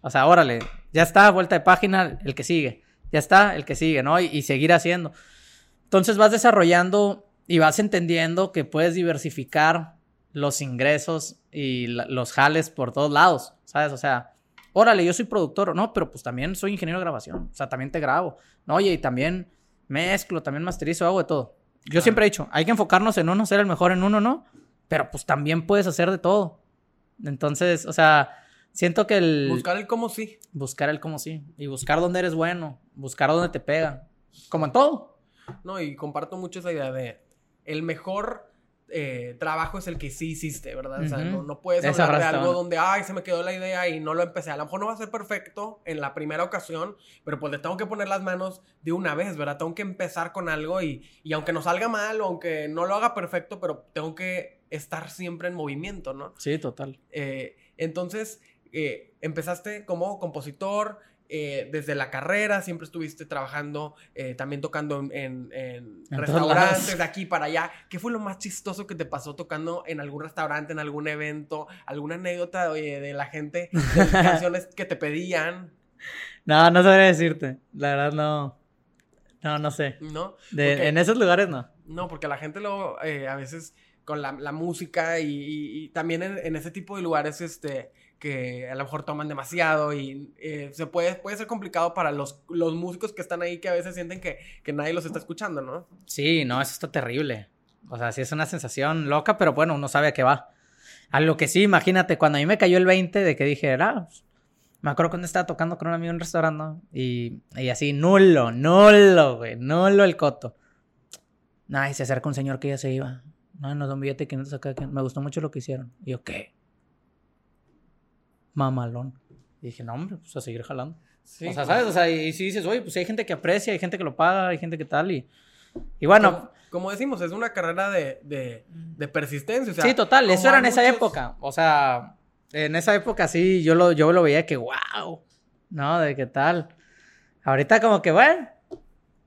O sea, órale, ya está, vuelta de página, el que sigue. Ya está, el que sigue, ¿no? Y, y seguir haciendo. Entonces vas desarrollando y vas entendiendo que puedes diversificar los ingresos y los jales por todos lados, ¿sabes? O sea, órale, yo soy productor, no, pero pues también soy ingeniero de grabación, o sea, también te grabo, no, oye, y también mezclo, también masterizo, hago de todo. Yo siempre he dicho, hay que enfocarnos en uno, ser el mejor en uno, ¿no? Pero pues también puedes hacer de todo. Entonces, o sea, siento que el... Buscar el cómo sí. Buscar el cómo sí. Y buscar dónde eres bueno, buscar dónde te pega. Como en todo. No, y comparto mucho esa idea de el mejor eh, trabajo es el que sí hiciste, ¿verdad? O sea, no, puedes hablar de algo donde, ay, se me quedó la idea y no lo empecé. A lo mejor no va a ser perfecto en la primera ocasión, pero pues le tengo que poner las manos de una vez, ¿verdad? Tengo que empezar con algo y, y aunque no salga mal o aunque no lo haga perfecto, pero tengo que estar siempre en movimiento, ¿no? Sí, total. Eh, entonces, eh, empezaste como compositor, eh, desde la carrera, siempre estuviste trabajando, eh, también tocando en, restaurantes de aquí para allá. ¿Qué fue lo más chistoso que te pasó tocando en algún restaurante, en algún evento? ¿Alguna anécdota de la gente, de canciones que te pedían? No, no sabría decirte. La verdad no. No, no sé. ¿No? en esos lugares no. No, porque la gente luego eh, a veces con la, música y, también en, en, ese tipo de lugares, este, que a lo mejor toman demasiado y eh, se puede, puede ser complicado para los, los músicos que están ahí que a veces sienten que, que nadie los está escuchando, ¿no? Sí, no, eso está terrible. O sea, sí es una sensación loca, pero bueno, uno sabe a qué va. A lo que sí, imagínate, cuando a mí me cayó el 20 de que dije, ah, pues, me acuerdo cuando estaba tocando con un amigo en un restaurante y, y así, nulo, nulo, güey, nulo el coto. Ay, se acerca un señor que ya se iba. No, nos da un billete de 500 acá. Me gustó mucho lo que hicieron. Y yo, ¿qué? Mamalón. Y dije, no, hombre, pues a seguir jalando. o sea, ¿sabes? O sea, y, si dices, oye, pues hay gente que aprecia, hay gente que lo paga, hay gente que tal, y, y bueno. Como, decimos, es una carrera de, de, de persistencia. O sea, sí, total, eso era en esa época. O sea, en esa época sí, yo lo, yo lo veía que, wow, ¿no? De qué tal. Ahorita como que, bueno,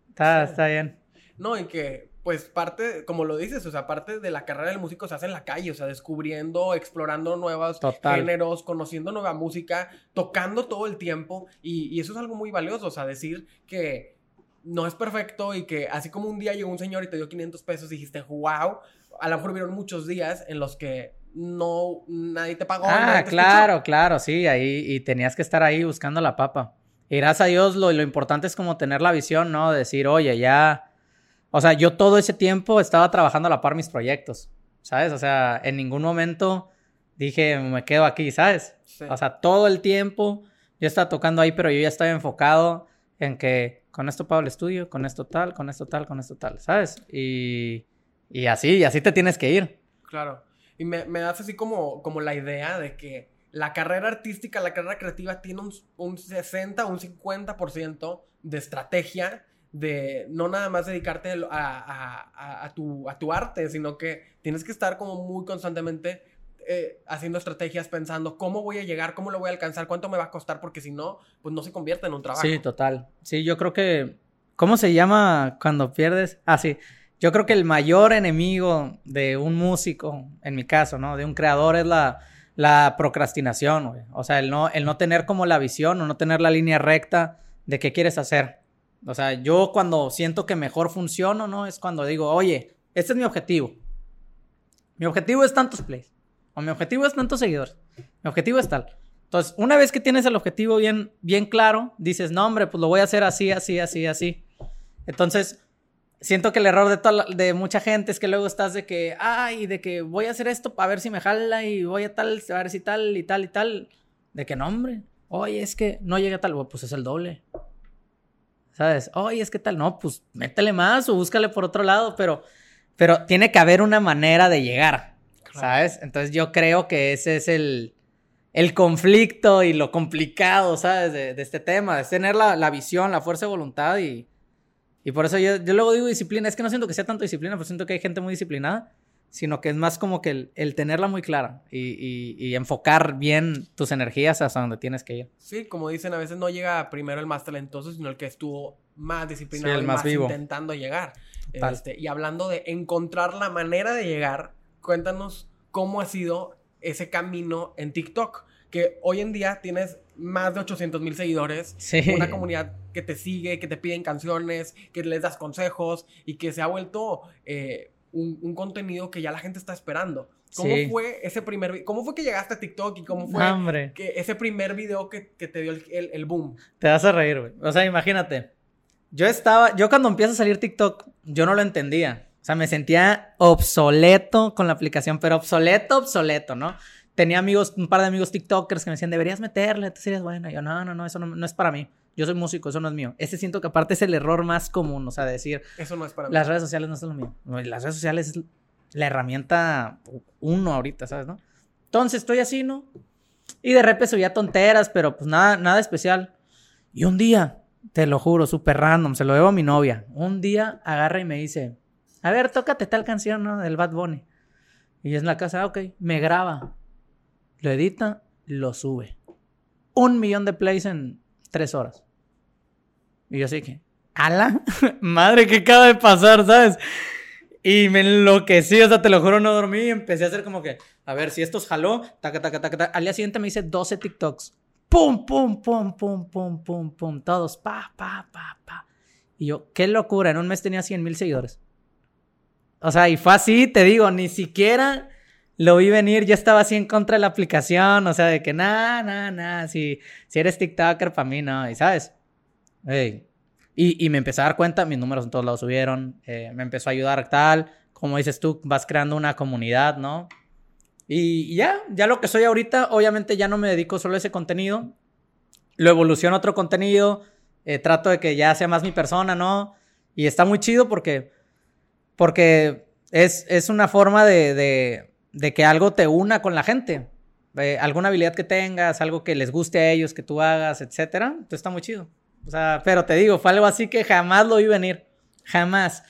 está, está bien. No, y que pues parte, como lo dices, o sea, parte de la carrera del músico se hace en la calle, o sea, descubriendo, explorando nuevos géneros, conociendo nueva música, tocando todo el tiempo, y, eso es algo muy valioso, o sea, decir que no es perfecto y que así como un día llegó un señor y te dio 500 pesos y dijiste, wow, a lo mejor vieron muchos días en los que no, nadie te pagó. Ah, claro, claro, sí, ahí, y tenías que estar ahí buscando la papa. Y gracias a Dios, lo, lo importante es como tener la visión, ¿no? Decir, oye, ya o sea, yo todo ese tiempo estaba trabajando a la par mis proyectos, ¿sabes? O sea, en ningún momento dije, me quedo aquí, ¿sabes? O sea, todo el tiempo yo estaba tocando ahí, pero yo ya estaba enfocado en que con esto pago el estudio, con esto tal, con esto tal, con esto tal, ¿sabes? Y, y así, y así te tienes que ir. Claro. Y me, me das así como, como la idea de que la carrera artística, la carrera creativa tiene un, un 60, un 50% de estrategia de no nada más dedicarte a, tu, a tu arte, sino que tienes que estar como muy constantemente eh, haciendo estrategias, pensando cómo voy a llegar, cómo lo voy a alcanzar, cuánto me va a costar, porque si no, pues no se convierte en un trabajo. Sí, total. Sí, yo creo que... ¿Cómo se llama cuando pierdes? Ah, sí. Yo creo que el mayor enemigo de un músico, en mi caso, ¿no? De un creador es la, la procrastinación, O sea, el no, el no tener como la visión o no tener la línea recta de qué quieres hacer. O sea, yo cuando siento que mejor funciono, ¿no? Es cuando digo, oye, este es mi objetivo. Mi objetivo es tantos plays. O mi objetivo es tantos seguidores. Mi objetivo es tal. Entonces, una vez que tienes el objetivo bien, bien claro, dices, no, hombre, pues lo voy a hacer así, así, así, así. Entonces, siento que el error de, de mucha gente es que luego estás de que, ay, de que voy a hacer esto para ver si me jala y voy a tal, a ver si tal y tal y tal. De que no, hombre, oye, es que no llega tal, pues es el doble. ¿Sabes? Oye, es que tal, no, pues métele más o búscale por otro lado, pero, pero tiene que haber una manera de llegar, ¿sabes? Entonces yo creo que ese es el, el conflicto y lo complicado, ¿sabes? De, este tema, es tener la, visión, la fuerza de voluntad y, y por eso yo, yo luego digo disciplina, es que no siento que sea tanto disciplina, pero siento que hay gente muy disciplinada sino que es más como que el, tenerla muy clara y, enfocar bien tus energías hasta donde tienes que ir. Sí, como dicen, a veces no llega primero el más talentoso, sino el que estuvo más disciplinado el más, vivo. intentando llegar. Este, y hablando de encontrar la manera de llegar, cuéntanos cómo ha sido ese camino en TikTok, que hoy en día tienes más de 800 mil seguidores, una comunidad que te sigue, que te piden canciones, que les das consejos y que se ha vuelto... Eh, un, un contenido que ya la gente está esperando. ¿Cómo Sí. fue ese primer ¿Cómo fue que llegaste a TikTok y cómo fue hombre. que ese primer video que, que te dio el, el- el boom? Te vas a reír, güey. O sea, imagínate. Yo estaba, yo cuando empieza a salir TikTok, yo no lo entendía. O sea, me sentía obsoleto con la aplicación, pero obsoleto, obsoleto, ¿no? Tenía amigos, un par de amigos TikTokers que me decían, deberías meterle, tú serías bueno. Y yo, no, no, no, eso no, no es para mí. Yo soy músico, eso no es mío. Ese siento que aparte es el error más común, o sea, de decir, Eso no es para mí. las redes sociales no son lo mío. Las redes sociales es la herramienta uno ahorita, ¿sabes? ¿no? Entonces estoy así, ¿no? Y de repente subía tonteras, pero pues nada, nada especial. Y un día, te lo juro, súper random, se lo debo a mi novia. Un día agarra y me dice, a ver, tócate tal canción, ¿no? Del Bad Bunny. Y yo en la casa, ah, ok, me graba. Lo edita, lo sube. Un millón de plays en tres horas. Y yo así que, ala, madre, ¿qué acaba de pasar, sabes? Y me enloquecí, o sea, te lo juro, no dormí. Y empecé a hacer como que, a ver, si esto jaló, taca, taca, taca, taca. Al día siguiente me hice 12 TikToks. Pum, pum, pum, pum, pum, pum, pum. Todos, pa, pa, pa, pa. Y yo, qué locura, en un mes tenía 100 mil seguidores. O sea, y fue así, te digo, ni siquiera lo vi venir, ya estaba así en contra de la aplicación, o sea, de que nada, nada, nada, si, si eres TikToker, para mí no, y sabes. Ey. Y, y me empecé a dar cuenta, mis números en todos lados subieron, eh, me empezó a ayudar tal, como dices tú, vas creando una comunidad, ¿no? Y ya, ya lo que soy ahorita, obviamente ya no me dedico solo a ese contenido, lo evoluciono a otro contenido, eh, trato de que ya sea más mi persona, ¿no? Y está muy chido porque, porque es, es una forma de, de, de que algo te una con la gente. Eh, alguna habilidad que tengas, algo que les guste a ellos, que tú hagas, etcétera. Entonces está muy chido. O sea, pero te digo, fue algo así que jamás lo vi venir. Jamás.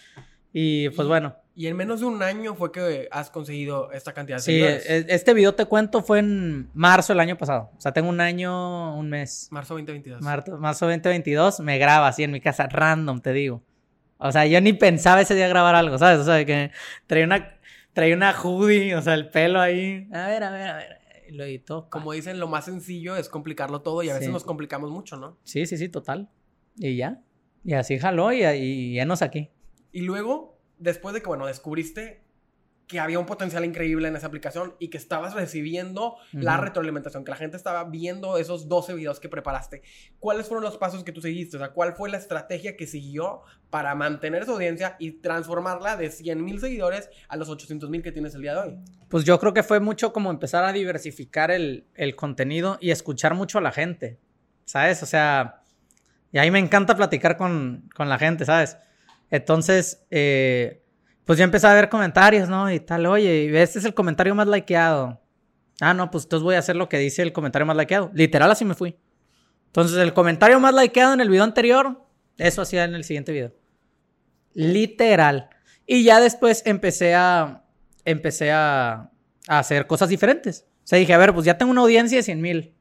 Y pues bueno. Y en menos de un año fue que has conseguido esta cantidad de Sí, seguidores. e- este video te cuento fue en marzo del año pasado. O sea, tengo un año, un mes. Marzo 2022. Marzo, marzo 2022, me graba así en mi casa, random, te digo. O sea, yo ni pensaba ese día grabar algo, ¿sabes? O sea, que traía una, traía una hoodie, o sea, el pelo ahí. A ver, a ver, a ver. Y lo editó. Como dicen, lo más sencillo es complicarlo todo y a veces Sí. nos complicamos mucho, ¿no? Sí, sí, sí, total. Y ya. Y así jaló y, y ya nos aquí. Y luego, después de que, bueno, descubriste que había un potencial increíble en esa aplicación y que estabas recibiendo la retroalimentación, que la gente estaba viendo esos 12 videos que preparaste. ¿Cuáles fueron los pasos que tú seguiste? O sea, ¿cuál fue la estrategia que siguió para mantener esa audiencia y transformarla de 100 mil seguidores a los 800 mil que tienes el día de hoy? Pues yo creo que fue mucho como empezar a diversificar el, el contenido y escuchar mucho a la gente, ¿sabes? O sea, y ahí me encanta platicar con, con la gente, ¿sabes? Entonces, eh, pues yo empecé a ver comentarios, ¿no? Y tal, oye, este es el comentario más likeado. Ah, no, pues entonces voy a hacer lo que dice el comentario más likeado. Literal, así me fui. Entonces, el comentario más likeado en el video anterior, eso hacía en el siguiente video. Literal. Y ya después empecé a, empecé a, a hacer cosas diferentes. O sea, dije, a ver, pues ya tengo una audiencia de 100 mil.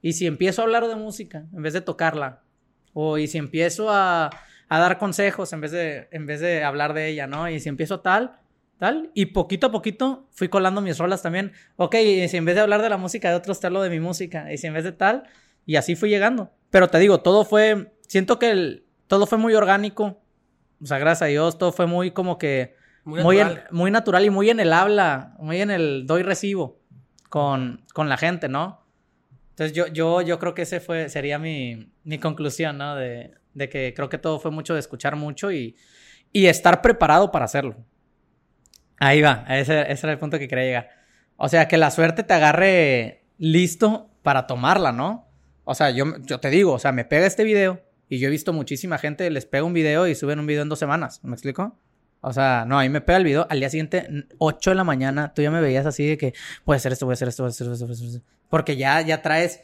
Y si empiezo a hablar de música en vez de tocarla, o y si empiezo a, a dar consejos en vez, de, en vez de hablar de ella, ¿no? Y si empiezo tal, tal, y poquito a poquito fui colando mis rolas también. Ok, y si en vez de hablar de la música de otros, te hablo de mi música, y si en vez de tal, y así fui llegando. Pero te digo, todo fue, siento que el- todo fue muy orgánico. O sea, gracias a Dios, todo fue muy como que Muy muy, natural. en- muy natural y muy en el habla, muy en el doy recibo con, con la gente, ¿no? Entonces yo, yo, yo creo que ese fue, sería mi, mi conclusión, ¿no? De, de que creo que todo fue mucho de escuchar mucho y, y estar preparado para hacerlo. Ahí va, ese, ese era el punto que quería llegar. O sea, que la suerte te agarre listo para tomarla, ¿no? O sea, yo, yo te digo, o sea, me pega este video y yo he visto muchísima gente, les pega un video y suben un video en dos semanas, ¿me explico? O sea, no, a mí me pega el video, al día siguiente, 8 de la mañana, tú ya me veías así de que, a hacer esto, a hacer esto, a hacer esto, a hacer esto. Porque ya, ya traes,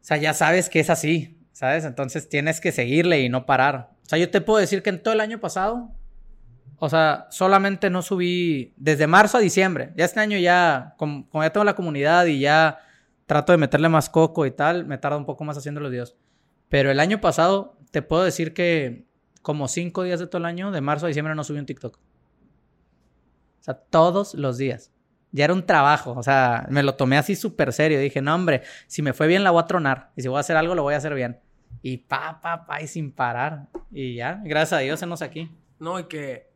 o sea, ya sabes que es así, ¿sabes? Entonces tienes que seguirle y no parar. O sea, yo te puedo decir que en todo el año pasado, o sea, solamente no subí desde marzo a diciembre. Ya este año ya, como, como ya tengo la comunidad y ya trato de meterle más coco y tal, me tarda un poco más haciendo los videos. Pero el año pasado, te puedo decir que como cinco días de todo el año, de marzo a diciembre, no subí un TikTok. O sea, todos los días. Ya era un trabajo, o sea, me lo tomé así súper serio. Dije, no, hombre, si me fue bien, la voy a tronar. Y si voy a hacer algo, lo voy a hacer bien. Y pa, pa, pa, y sin parar. Y ya, gracias a Dios, enos aquí. No, y que,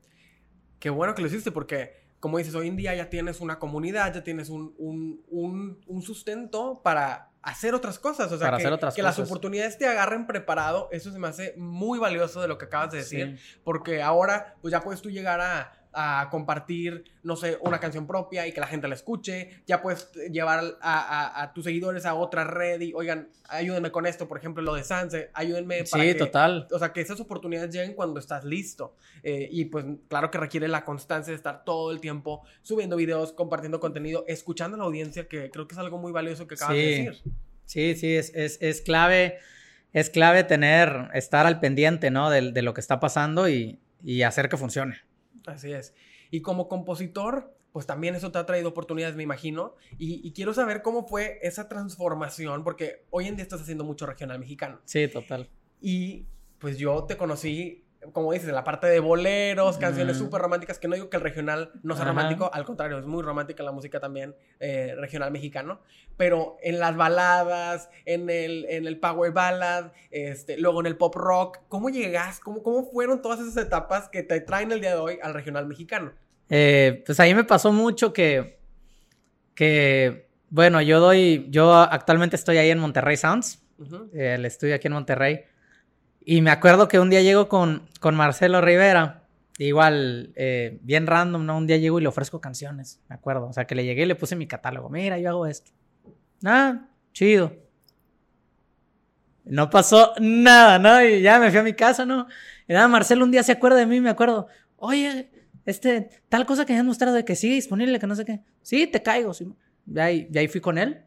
qué bueno que lo hiciste porque, como dices, hoy en día ya tienes una comunidad, ya tienes un, un, un, un sustento para hacer otras cosas. O sea, Para que, hacer otras que las oportunidades te agarren preparado, eso se me hace muy valioso de lo que acabas de decir. Sí. Porque ahora, pues ya puedes tú llegar a, a compartir, no sé, una canción propia y que la gente la escuche. Ya puedes llevar a, a- a tus seguidores a otra red y, oigan, ayúdenme con esto, por ejemplo, lo de Sanse, ayúdenme para Sí, que... total. O sea, que esas oportunidades lleguen cuando estás listo. Eh, y pues claro que requiere la constancia de estar todo el tiempo subiendo videos, compartiendo contenido, escuchando a la audiencia, que creo que es algo muy valioso que acabas de decir. Sí, sí, es, es, es clave, es clave tener, estar al pendiente, ¿no? De, de lo que está pasando y, y hacer que funcione. Así es. Y como compositor, pues también eso te ha traído oportunidades, me imagino. Y, y quiero saber cómo fue esa transformación, porque hoy en día estás haciendo mucho regional mexicano. Sí, total. Y pues yo te conocí, como dices, en la parte de boleros, canciones súper románticas, que no digo que el regional no sea Ajá. romántico, al contrario, es muy romántica la música también, eh, regional mexicano, pero en las baladas, en el, en el power ballad, este, luego en el pop rock, ¿cómo llegas? ¿Cómo, ¿Cómo fueron todas esas etapas que te traen el día de hoy al regional mexicano? Eh, pues ahí me pasó mucho que, que, bueno, yo doy, yo actualmente estoy ahí en Monterrey Sounds, eh, el estudio aquí en Monterrey, y me acuerdo que un día llego con, con Marcelo Rivera, igual, eh, bien random, ¿no? Un día llego y le ofrezco canciones, me acuerdo, o sea, que le llegué y le puse mi catálogo, mira, yo hago esto. Ah, chido. No pasó nada, ¿no? Y ya me fui a mi casa, ¿no? Y nada, Marcelo un día se acuerda de mí, me acuerdo. Oye, este, tal cosa que me han mostrado de que sí, disponible, que no sé qué. Sí, te caigo. Sí. Y ahí, y ahí fui con él.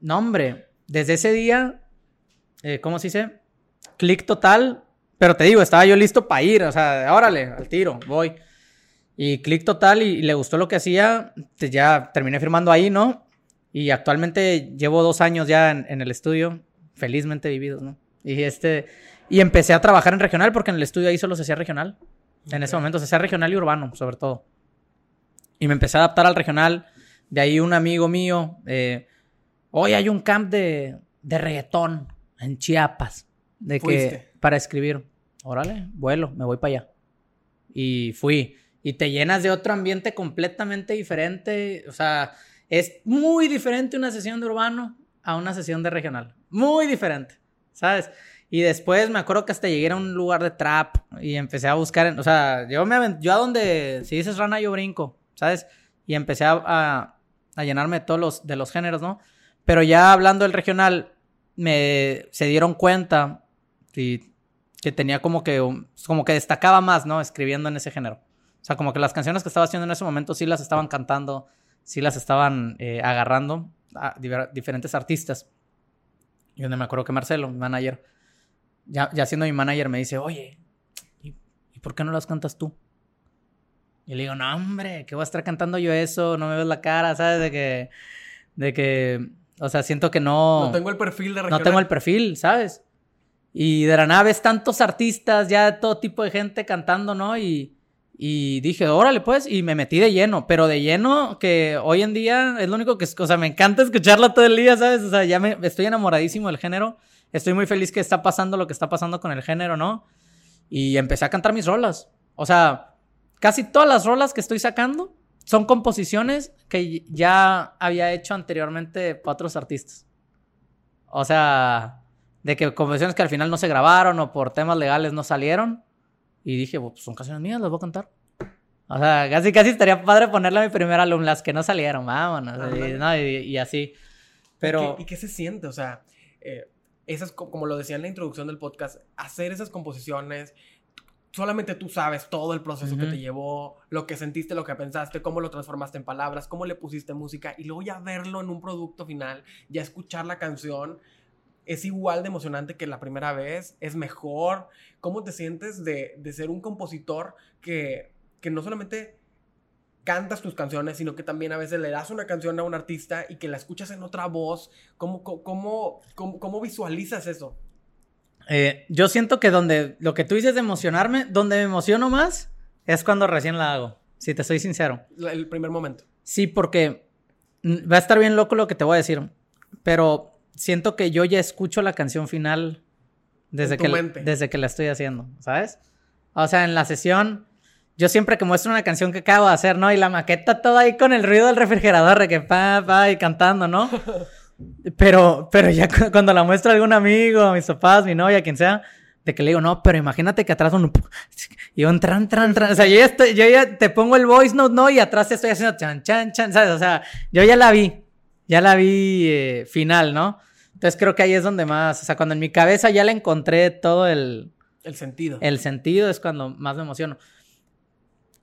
No, hombre, desde ese día, eh, ¿cómo se dice? Clic total. Pero te digo, estaba yo listo para ir, o sea, órale, al tiro, voy. Y clic total y, y le gustó lo que hacía. Ya terminé firmando ahí, ¿no? Y actualmente llevo dos años ya en, en el estudio, felizmente vividos, ¿no? Y este, y empecé a trabajar en regional porque en el estudio ahí solo se hacía regional. En ese momento se hacía regional y urbano, sobre todo. Y me empecé a adaptar al regional. De ahí un amigo mío, eh, hoy hay un camp de, de reggaetón en Chiapas. De que, Fuiste. para escribir. Órale, vuelo, me voy para allá. Y fui. Y te llenas de otro ambiente completamente diferente. O sea, es muy diferente una sesión de urbano a una sesión de regional. Muy diferente, ¿sabes? Y después me acuerdo que hasta llegué a un lugar de trap y empecé a buscar, en- o sea, yo me yo a donde, si dices rana, yo brinco, ¿sabes? Y empecé a, a- a llenarme de todos los, de los géneros, ¿no? Pero ya hablando del regional, me se dieron cuenta y que tenía como que, como que destacaba más, ¿no? Escribiendo en ese género. O sea, como que las canciones que estaba haciendo en ese momento sí las estaban cantando, sí las estaban eh, agarrando a diferentes artistas. Y donde me acuerdo que Marcelo, mi manager, ya, ya siendo mi manager, me dice, oye, ¿y, y por qué no las cantas tú? Y le digo, no, hombre, ¿qué voy a estar cantando yo eso? No me ves la cara, ¿sabes? De que, de que, o sea, siento que no... No tengo el perfil de No regional. tengo el perfil, ¿sabes? Y de la nada ves tantos artistas, ya todo tipo de gente cantando, ¿no? Y, y dije, órale, pues, y me metí de lleno, pero de lleno que hoy en día es lo único que, es- o sea, me encanta escucharlo todo el día, ¿sabes? O sea, ya me estoy enamoradísimo del género. Estoy muy feliz que está pasando lo que está pasando con el género, ¿no? Y empecé a cantar mis rolas. O sea, casi todas las rolas que estoy sacando son composiciones que ya había hecho anteriormente para otros artistas. O sea, de que composiciones que al final no se grabaron o por temas legales no salieron. Y dije, pues son canciones mías, las voy a cantar. O sea, casi, casi estaría padre ponerle a mi primer álbum, las que no salieron, vámonos. Y, Ándale. no, y- y así. Pero... ¿Y qué, y qué se siente? O sea, eh, esas, co- como lo decía en la introducción del podcast, hacer esas composiciones, solamente tú sabes todo el proceso que Ujú. te llevó, lo que sentiste, lo que pensaste, cómo lo transformaste en palabras, cómo le pusiste música, y luego ya verlo en un producto final, ya escuchar la canción. Es igual de emocionante que la primera vez, es mejor. ¿Cómo te sientes de, de ser un compositor que, que no solamente cantas tus canciones, sino que también a veces le das una canción a un artista y que la escuchas en otra voz. ¿Cómo, cómo, cómo, visualizas eso? Eh, yo siento que donde lo que tú dices de emocionarme, donde me emociono más es cuando recién la hago, si te soy sincero. El primer momento. Sí, porque mm, va a estar bien loco lo que te voy a decir, pero siento que yo ya escucho la canción final desde, que, la- desde que la estoy haciendo, ¿sabes? O sea, en la sesión yo siempre que muestro una canción que acabo de hacer, ¿no? Y la maqueta toda ahí con el ruido del refrigerador, de que pa, pa, y cantando, ¿no? Pero, pero ya cuando la muestro a algún amigo, a mis papás, mi novia, quien sea, de que le digo, no, pero imagínate que atrás un... Y un tran, tran, tran. O sea, yo ya, estoy, yo ya te pongo el voice note, ¿no? Y atrás estoy haciendo chan, chan, chan, ¿sabes? O sea, yo ya la vi. Ya la vi eh, final, ¿no? Entonces creo que ahí es donde más... O sea, cuando en mi cabeza ya le encontré todo el... El sentido. El sentido es cuando más me emociono.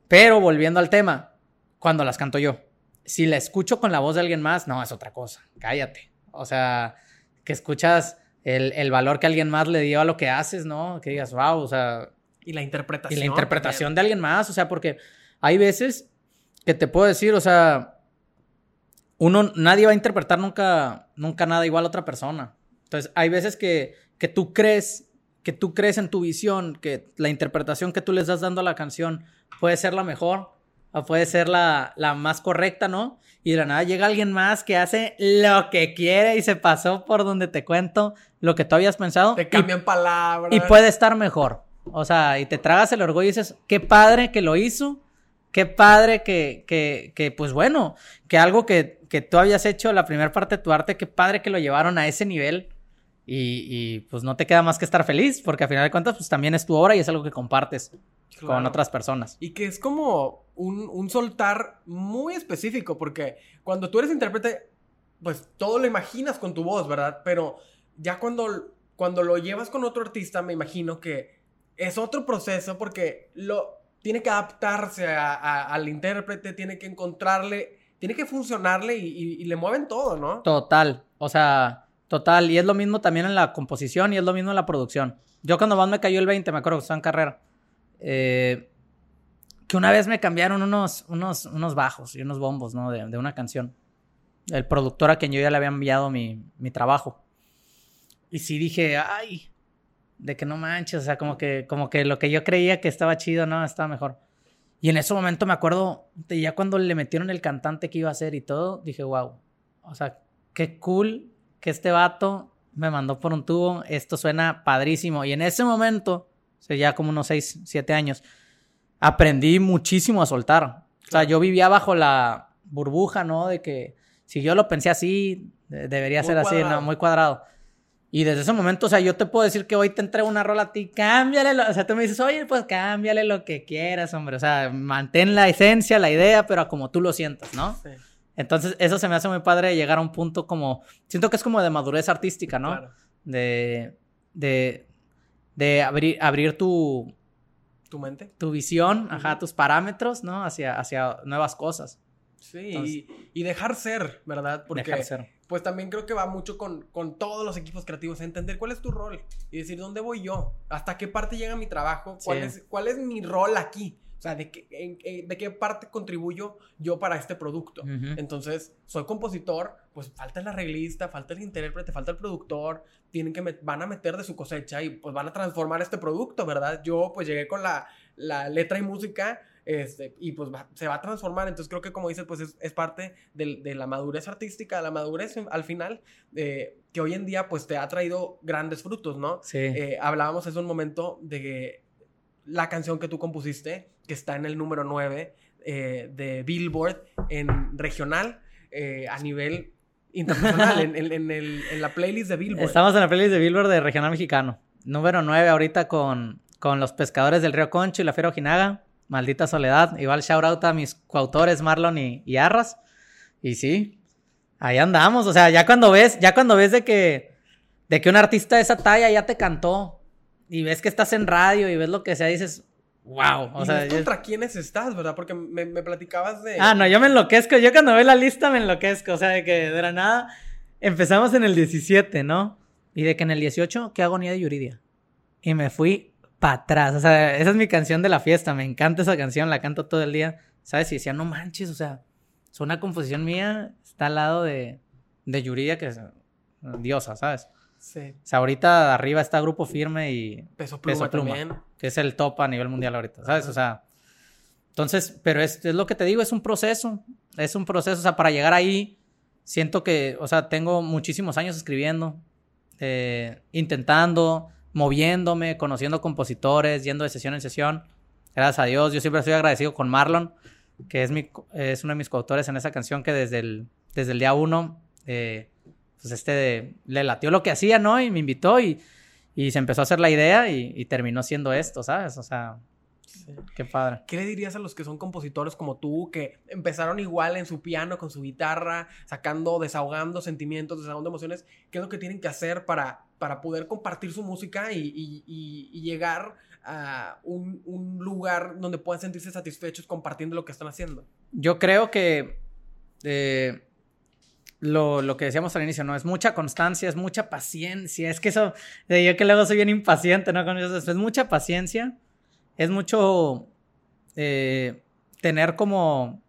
Pero volviendo al tema, cuando las canto yo. Si la escucho con la voz de alguien más, no, es otra cosa. Cállate. O sea, que escuchas el, valor que alguien más le dio a lo que haces, ¿no? Que digas, wow, o sea... Y la interpretación. Y la interpretación de alguien más, o sea, porque hay veces que te puedo decir, o sea, uno, nadie va a interpretar nunca, nunca nada igual a otra persona. Entonces, hay veces que, que tú crees, que tú crees en tu visión, que la interpretación que tú le estás dando a la canción puede ser la mejor, o puede ser la, la más correcta, ¿no? Y de la nada llega alguien más que hace lo que quiere y se pasó por donde te cuento lo que tú habías pensado. Te cambian palabras. Y puede estar mejor. O sea, y te tragas el orgullo y dices, qué padre que lo hizo. Qué padre que, que, que pues bueno, que algo que, que tú habías hecho, la primera parte de tu arte, qué padre que lo llevaron a ese nivel. Y, y, pues no te queda más que estar feliz, porque al final de cuentas, pues también es tu obra y es algo que compartes con otras personas. Y que es como un, un, soltar muy específico, porque cuando tú eres intérprete, pues todo lo imaginas con tu voz, ¿verdad? Pero ya cuando, cuando lo llevas con otro artista, me imagino que es otro proceso, porque lo tiene que adaptarse al intérprete, tiene que encontrarle, tiene que funcionarle y, y le mueven todo, ¿no? Total, o sea, total. Y es lo mismo también en la composición y es lo mismo en la producción. Yo cuando me cayó el 20, me acuerdo que estaba en carrera eh, que una vez me cambiaron unos, unos, unos bajos y unos bombos, ¿no? De, una canción. El productor a quien yo ya le había enviado mi, mi trabajo. Y sí dije, ay, de que no manches, o sea, como que, como que lo que yo creía que estaba chido, no, estaba mejor. Y en ese momento me acuerdo, de ya cuando le metieron el cantante que iba a hacer y todo, dije, wow, o sea, qué cool que este vato me mandó por un tubo, esto suena padrísimo. Y en ese momento o ya como unos 6, 7 años, aprendí muchísimo a soltar. O sea, yo vivía bajo la burbuja, ¿no? De que si yo lo pensé así, debería ser así, ¿no? Muy cuadrado. Y desde ese momento, o sea, yo te puedo decir que hoy te entrego una rola a ti, cámbiale, o sea, tú me dices, oye, pues cámbiale lo que quieras, hombre, o sea, mantén la esencia, la idea, pero como tú lo sientas, ¿no? Sí. Entonces, eso se me hace muy padre llegar a un punto como, siento que es como de madurez artística, ¿no? Claro. De, de, de abrir, abrir tu... Tu mente. Tu visión, ajá, tus parámetros, ¿no? Hacia, hacia nuevas cosas. Sí, y, dejar ser, ¿verdad? Porque, dejar ser. Pues también creo que va mucho con, con todos los equipos creativos, entender cuál es tu rol y decir dónde voy yo, hasta qué parte llega mi trabajo, cuál, es, cuál es mi rol aquí. O sea, ¿de qué, de qué parte contribuyo yo para este producto? Entonces, soy compositor, pues falta el arreglista, falta el intérprete, falta el productor, tienen que van a meter de su cosecha y pues van a transformar este producto, ¿verdad? Yo pues llegué con la, la letra y música este, y pues se va a transformar. Entonces creo que como dices, pues es, parte de, de, la madurez artística, de la madurez al final, eh, que hoy en día pues te ha traído grandes frutos, ¿no? Sí. Eh, hablábamos hace un momento de la canción que tú compusiste, que está en el número 9 eh, de Billboard en regional eh, a nivel internacional, en, la playlist de Billboard. Estamos en la playlist de Billboard de regional mexicano. Número 9 ahorita con, con los pescadores del río Concho y la Fiera Ojinaga. Maldita soledad. Igual shout out a mis coautores Marlon y, y Arras. Y sí, ahí andamos. O sea, ya cuando ves, ya cuando ves de que, de que un artista de esa talla ya te cantó y ves que estás en radio y ves lo que sea, dices, wow. O sea, contra quiénes estás, ¿verdad? Porque me, platicabas de. Ah, no, yo me enloquezco. Yo cuando veo la lista me enloquezco. O sea, de que de la nada empezamos en el 17, ¿no? Y de que en el 18, ¿qué agonía de Yuridia? Y me fui para atrás. O sea, esa es mi canción de la fiesta. Me encanta esa canción, la canto todo el día. ¿Sabes? Y decía, no manches, o sea, es una composición mía, está al lado de, de Yuridia, que es diosa, ¿sabes? Sí. O sea, ahorita arriba está Grupo Firme y Peso Pluma, también. que es el top a nivel mundial ahorita, ¿sabes? O sea, entonces, pero es, es, lo que te digo, es un proceso, es un proceso, o sea, para llegar ahí, siento que, o sea, tengo muchísimos años escribiendo, eh, intentando, moviéndome, conociendo compositores, yendo de sesión en sesión, Gracias a Dios. Yo siempre estoy agradecido con Marlon, que es, mi, es uno de mis coautores en esa canción que desde el, desde el día uno, eh, pues este, le latió lo que hacía, ¿no? Y me invitó y, y se empezó a hacer la idea y, y terminó siendo esto, ¿sabes? O sea, Qué padre. ¿Qué le dirías a los que son compositores como tú, que empezaron igual en su piano, con su guitarra, sacando, desahogando sentimientos, desahogando emociones? ¿Qué es lo que tienen que hacer para, para poder compartir su música y, llegar a un, lugar donde puedan sentirse satisfechos compartiendo lo que están haciendo? Yo creo que eh, lo, que decíamos al inicio, ¿no? Es mucha constancia, es mucha paciencia. Es que eso, yo que luego soy bien impaciente, ¿no? Con eso, es mucha paciencia es mucho eh, tener como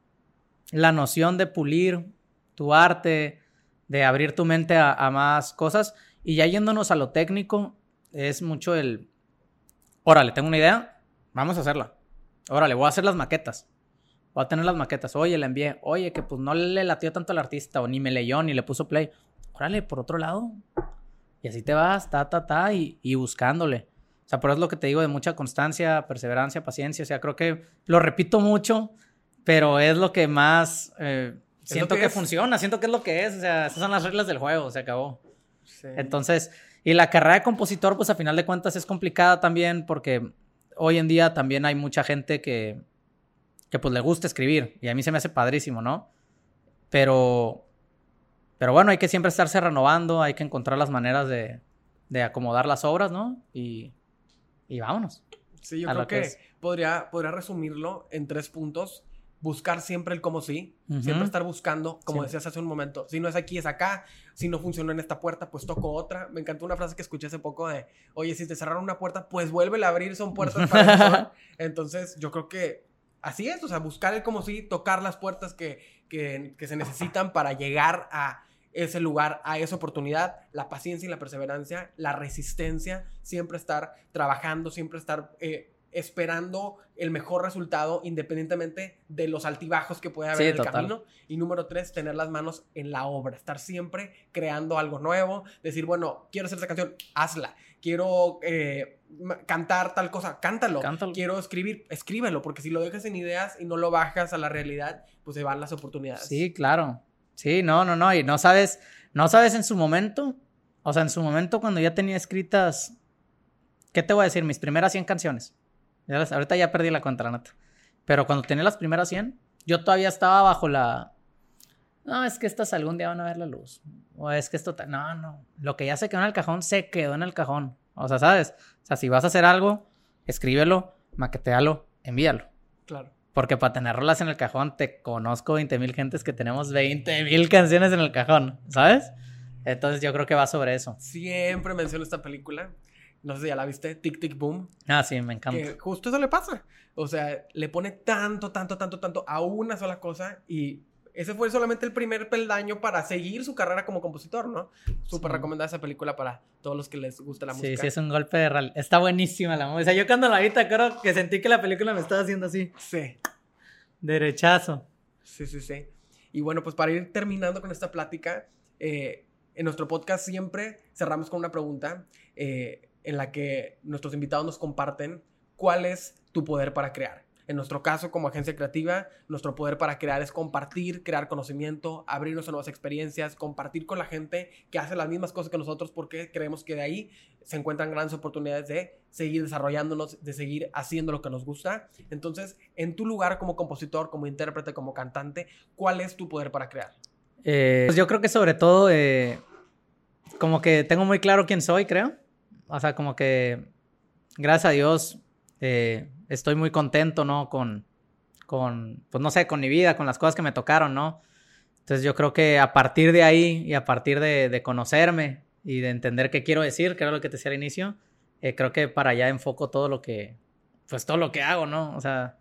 la noción de pulir tu arte, de abrir tu mente a, más cosas. Y ya yéndonos a lo técnico, es mucho el, órale, tengo una idea, vamos a hacerla. Órale, voy a hacer las maquetas. Voy a tener las maquetas. Oye, le envié. Oye, que pues no le latió tanto al artista, o ni me leyó, ni le puso play. Órale, por otro lado. Y así te vas, ta, ta, ta, y, y buscándole. O sea, por eso es lo que te digo de mucha constancia, perseverancia, paciencia. O sea, creo que lo repito mucho, pero es lo que más eh, siento que, funciona, siento que es lo que es. O sea, esas son las reglas del juego, se acabó. Entonces, y la carrera de compositor, pues a final de cuentas es complicada también porque hoy en día también hay mucha gente que, que pues le gusta escribir y a mí se me hace padrísimo, ¿no? Pero, pero bueno, hay que siempre estarse renovando, hay que encontrar las maneras de, de acomodar las obras, ¿no? Y, y vámonos. Sí, yo creo que, podría, podría resumirlo en tres puntos. Buscar siempre el como sí, siempre estar buscando, como decías hace un momento, si no es aquí, es acá, si no funcionó en esta puerta, pues toco otra. Me encantó una frase que escuché hace poco de, oye, si te cerraron una puerta, pues vuelve a abrir, son puertas para Entonces, yo creo que así es, o sea, buscar el como sí, tocar las puertas que, que, que se necesitan para llegar a ese lugar, a esa oportunidad, la paciencia y la perseverancia, la resistencia, siempre estar trabajando, siempre estar eh, esperando el mejor resultado independientemente de los altibajos que pueda haber en el camino. Y número tres, tener las manos en la obra, estar siempre creando algo nuevo, decir, bueno, quiero hacer esta canción, hazla. Quiero eh, cantar tal cosa, cántalo. cántalo. Quiero escribir, escríbelo, porque si lo dejas en ideas y no lo bajas a la realidad, pues se van las oportunidades. Sí, claro. Sí, no, no, no. Y no sabes, no sabes en su momento. O sea, en su momento cuando ya tenía escritas, ¿qué te voy a decir? Mis primeras 100 canciones. Ahorita ya perdí la cuenta, la neta. Pero cuando tenía las primeras 100, yo todavía estaba bajo la... No, es que estas algún día van a ver la luz. O es que esto... No, no. Lo que ya se quedó en el cajón, se quedó en el cajón. O sea, ¿sabes? O sea, si vas a hacer algo, escríbelo, maquetealo, envíalo. Claro. Porque para tener rolas en el cajón, te conozco 20 mil gentes que tenemos 20 mil canciones en el cajón, ¿sabes? Entonces yo creo que va sobre eso. Siempre menciono esta película. No sé si ya la viste, Tic Tic Boom. Ah, sí, me encanta. Que justo eso le pasa. O sea, le pone tanto, tanto, tanto, tanto a una sola cosa y ese fue solamente el primer peldaño para seguir su carrera como compositor, ¿no? Súper recomendada esa película para todos los que les gusta la música. Sí, sí, es un golpe de real. Está buenísima la música. O sea, yo cuando la vi, te acuerdo que sentí que la película me estaba haciendo así. Sí. Derechazo. Sí, sí, sí. Y bueno, pues para ir terminando con esta plática, eh, en nuestro podcast siempre cerramos con una pregunta eh, en la que nuestros invitados nos comparten cuál es tu poder para crear. En nuestro caso, como agencia creativa, nuestro poder para crear es compartir, crear conocimiento, abrirnos a nuevas experiencias, compartir con la gente que hace las mismas cosas que nosotros porque creemos que de ahí se encuentran grandes oportunidades de seguir desarrollándonos, de seguir haciendo lo que nos gusta. Entonces, en tu lugar como compositor, como intérprete, como cantante, ¿cuál es tu poder para crear? Eh, pues yo creo que sobre todo, eh, como que tengo muy claro quién soy, creo. O sea, como que, gracias a Dios, eh, estoy muy contento, ¿no? Con, con, pues no sé, con mi vida, con las cosas que me tocaron, ¿no? Entonces yo creo que a partir de ahí y a partir de, conocerme y de entender qué quiero decir, que era lo que te decía al inicio, eh, creo que para allá enfoco todo lo que, pues todo lo que hago, ¿no? O sea,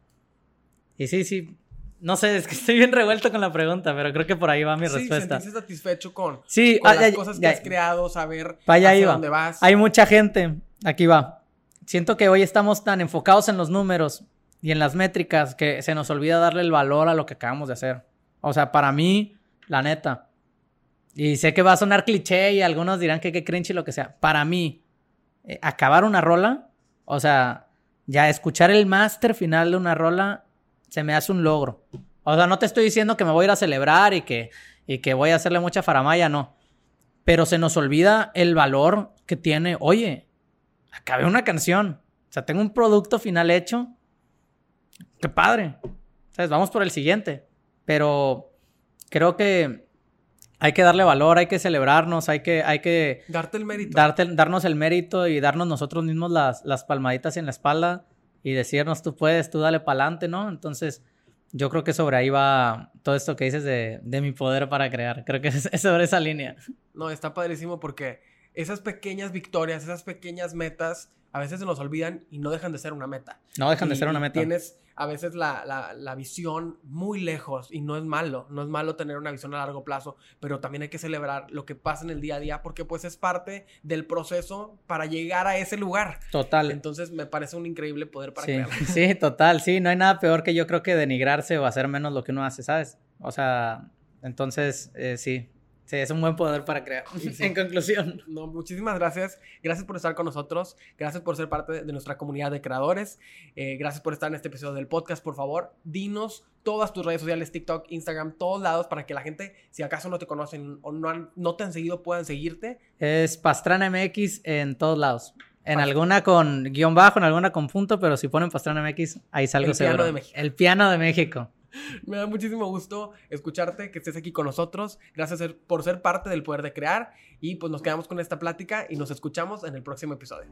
y sí, sí, no sé, es que estoy bien revuelto con la pregunta, pero creo que por ahí va mi sí, respuesta. sentirse satisfecho con, sí, con las cosas que has creado, saber hacia dónde vas. Hay mucha gente, aquí va, siento que hoy estamos tan enfocados en los números y en las métricas que se nos olvida darle el valor a lo que acabamos de hacer. O sea, para mí, la neta. Y sé que va a sonar cliché y algunos dirán que qué cringe y lo que sea. Para mí, eh, acabar una rola, o sea, ya escuchar el máster final de una rola se me hace un logro. O sea, no te estoy diciendo que me voy a ir a celebrar y que, y que voy a hacerle mucha faramaya, no. Pero se nos olvida el valor que tiene, oye, acabé una canción, o sea, tengo un producto final hecho, qué padre. ¿Sabes? Vamos por el siguiente. Pero creo que hay que darle valor, hay que celebrarnos, hay que... Hay que Darte el mérito. Darte, darnos el mérito y darnos nosotros mismos las, las palmaditas en la espalda y decirnos, tú puedes, tú dale para adelante, ¿no? Entonces, yo creo que sobre ahí va todo esto que dices de, de mi poder para crear. Creo que es, es sobre esa línea. No, está padrísimo porque esas pequeñas victorias, esas pequeñas metas, a veces se nos olvidan y no dejan de ser una meta. No dejan de ser una meta. Tienes a veces la, la- la visión muy lejos y no es malo, no es malo tener una visión a largo plazo, pero también hay que celebrar lo que pasa en el día a día porque pues es parte del proceso para llegar a ese lugar. Total. Entonces me parece un increíble poder para Sí, crear. sí, total, sí, no hay nada peor que yo creo que denigrarse o hacer menos lo que uno hace, ¿sabes? O sea, entonces, eh, sí, sí, es un buen poder para crear. Sí, sí. En conclusión. No, muchísimas gracias. Gracias por estar con nosotros. Gracias por ser parte de, nuestra comunidad de creadores. Eh, gracias por estar en este episodio del podcast. Por favor, dinos todas tus redes sociales, TikTok, Instagram, todos lados, para que la gente, si acaso no te conocen o no, han- no te han seguido, puedan seguirte. Es Pastrana MX en todos lados. En alguna con guion bajo, en alguna con punto, pero si ponen Pastrana MX, ahí salgo El piano de México. El piano de México. Me da muchísimo gusto escucharte, que estés aquí con nosotros. Gracias por ser parte del poder de crear. Y pues nos quedamos con esta plática y nos escuchamos en el próximo episodio.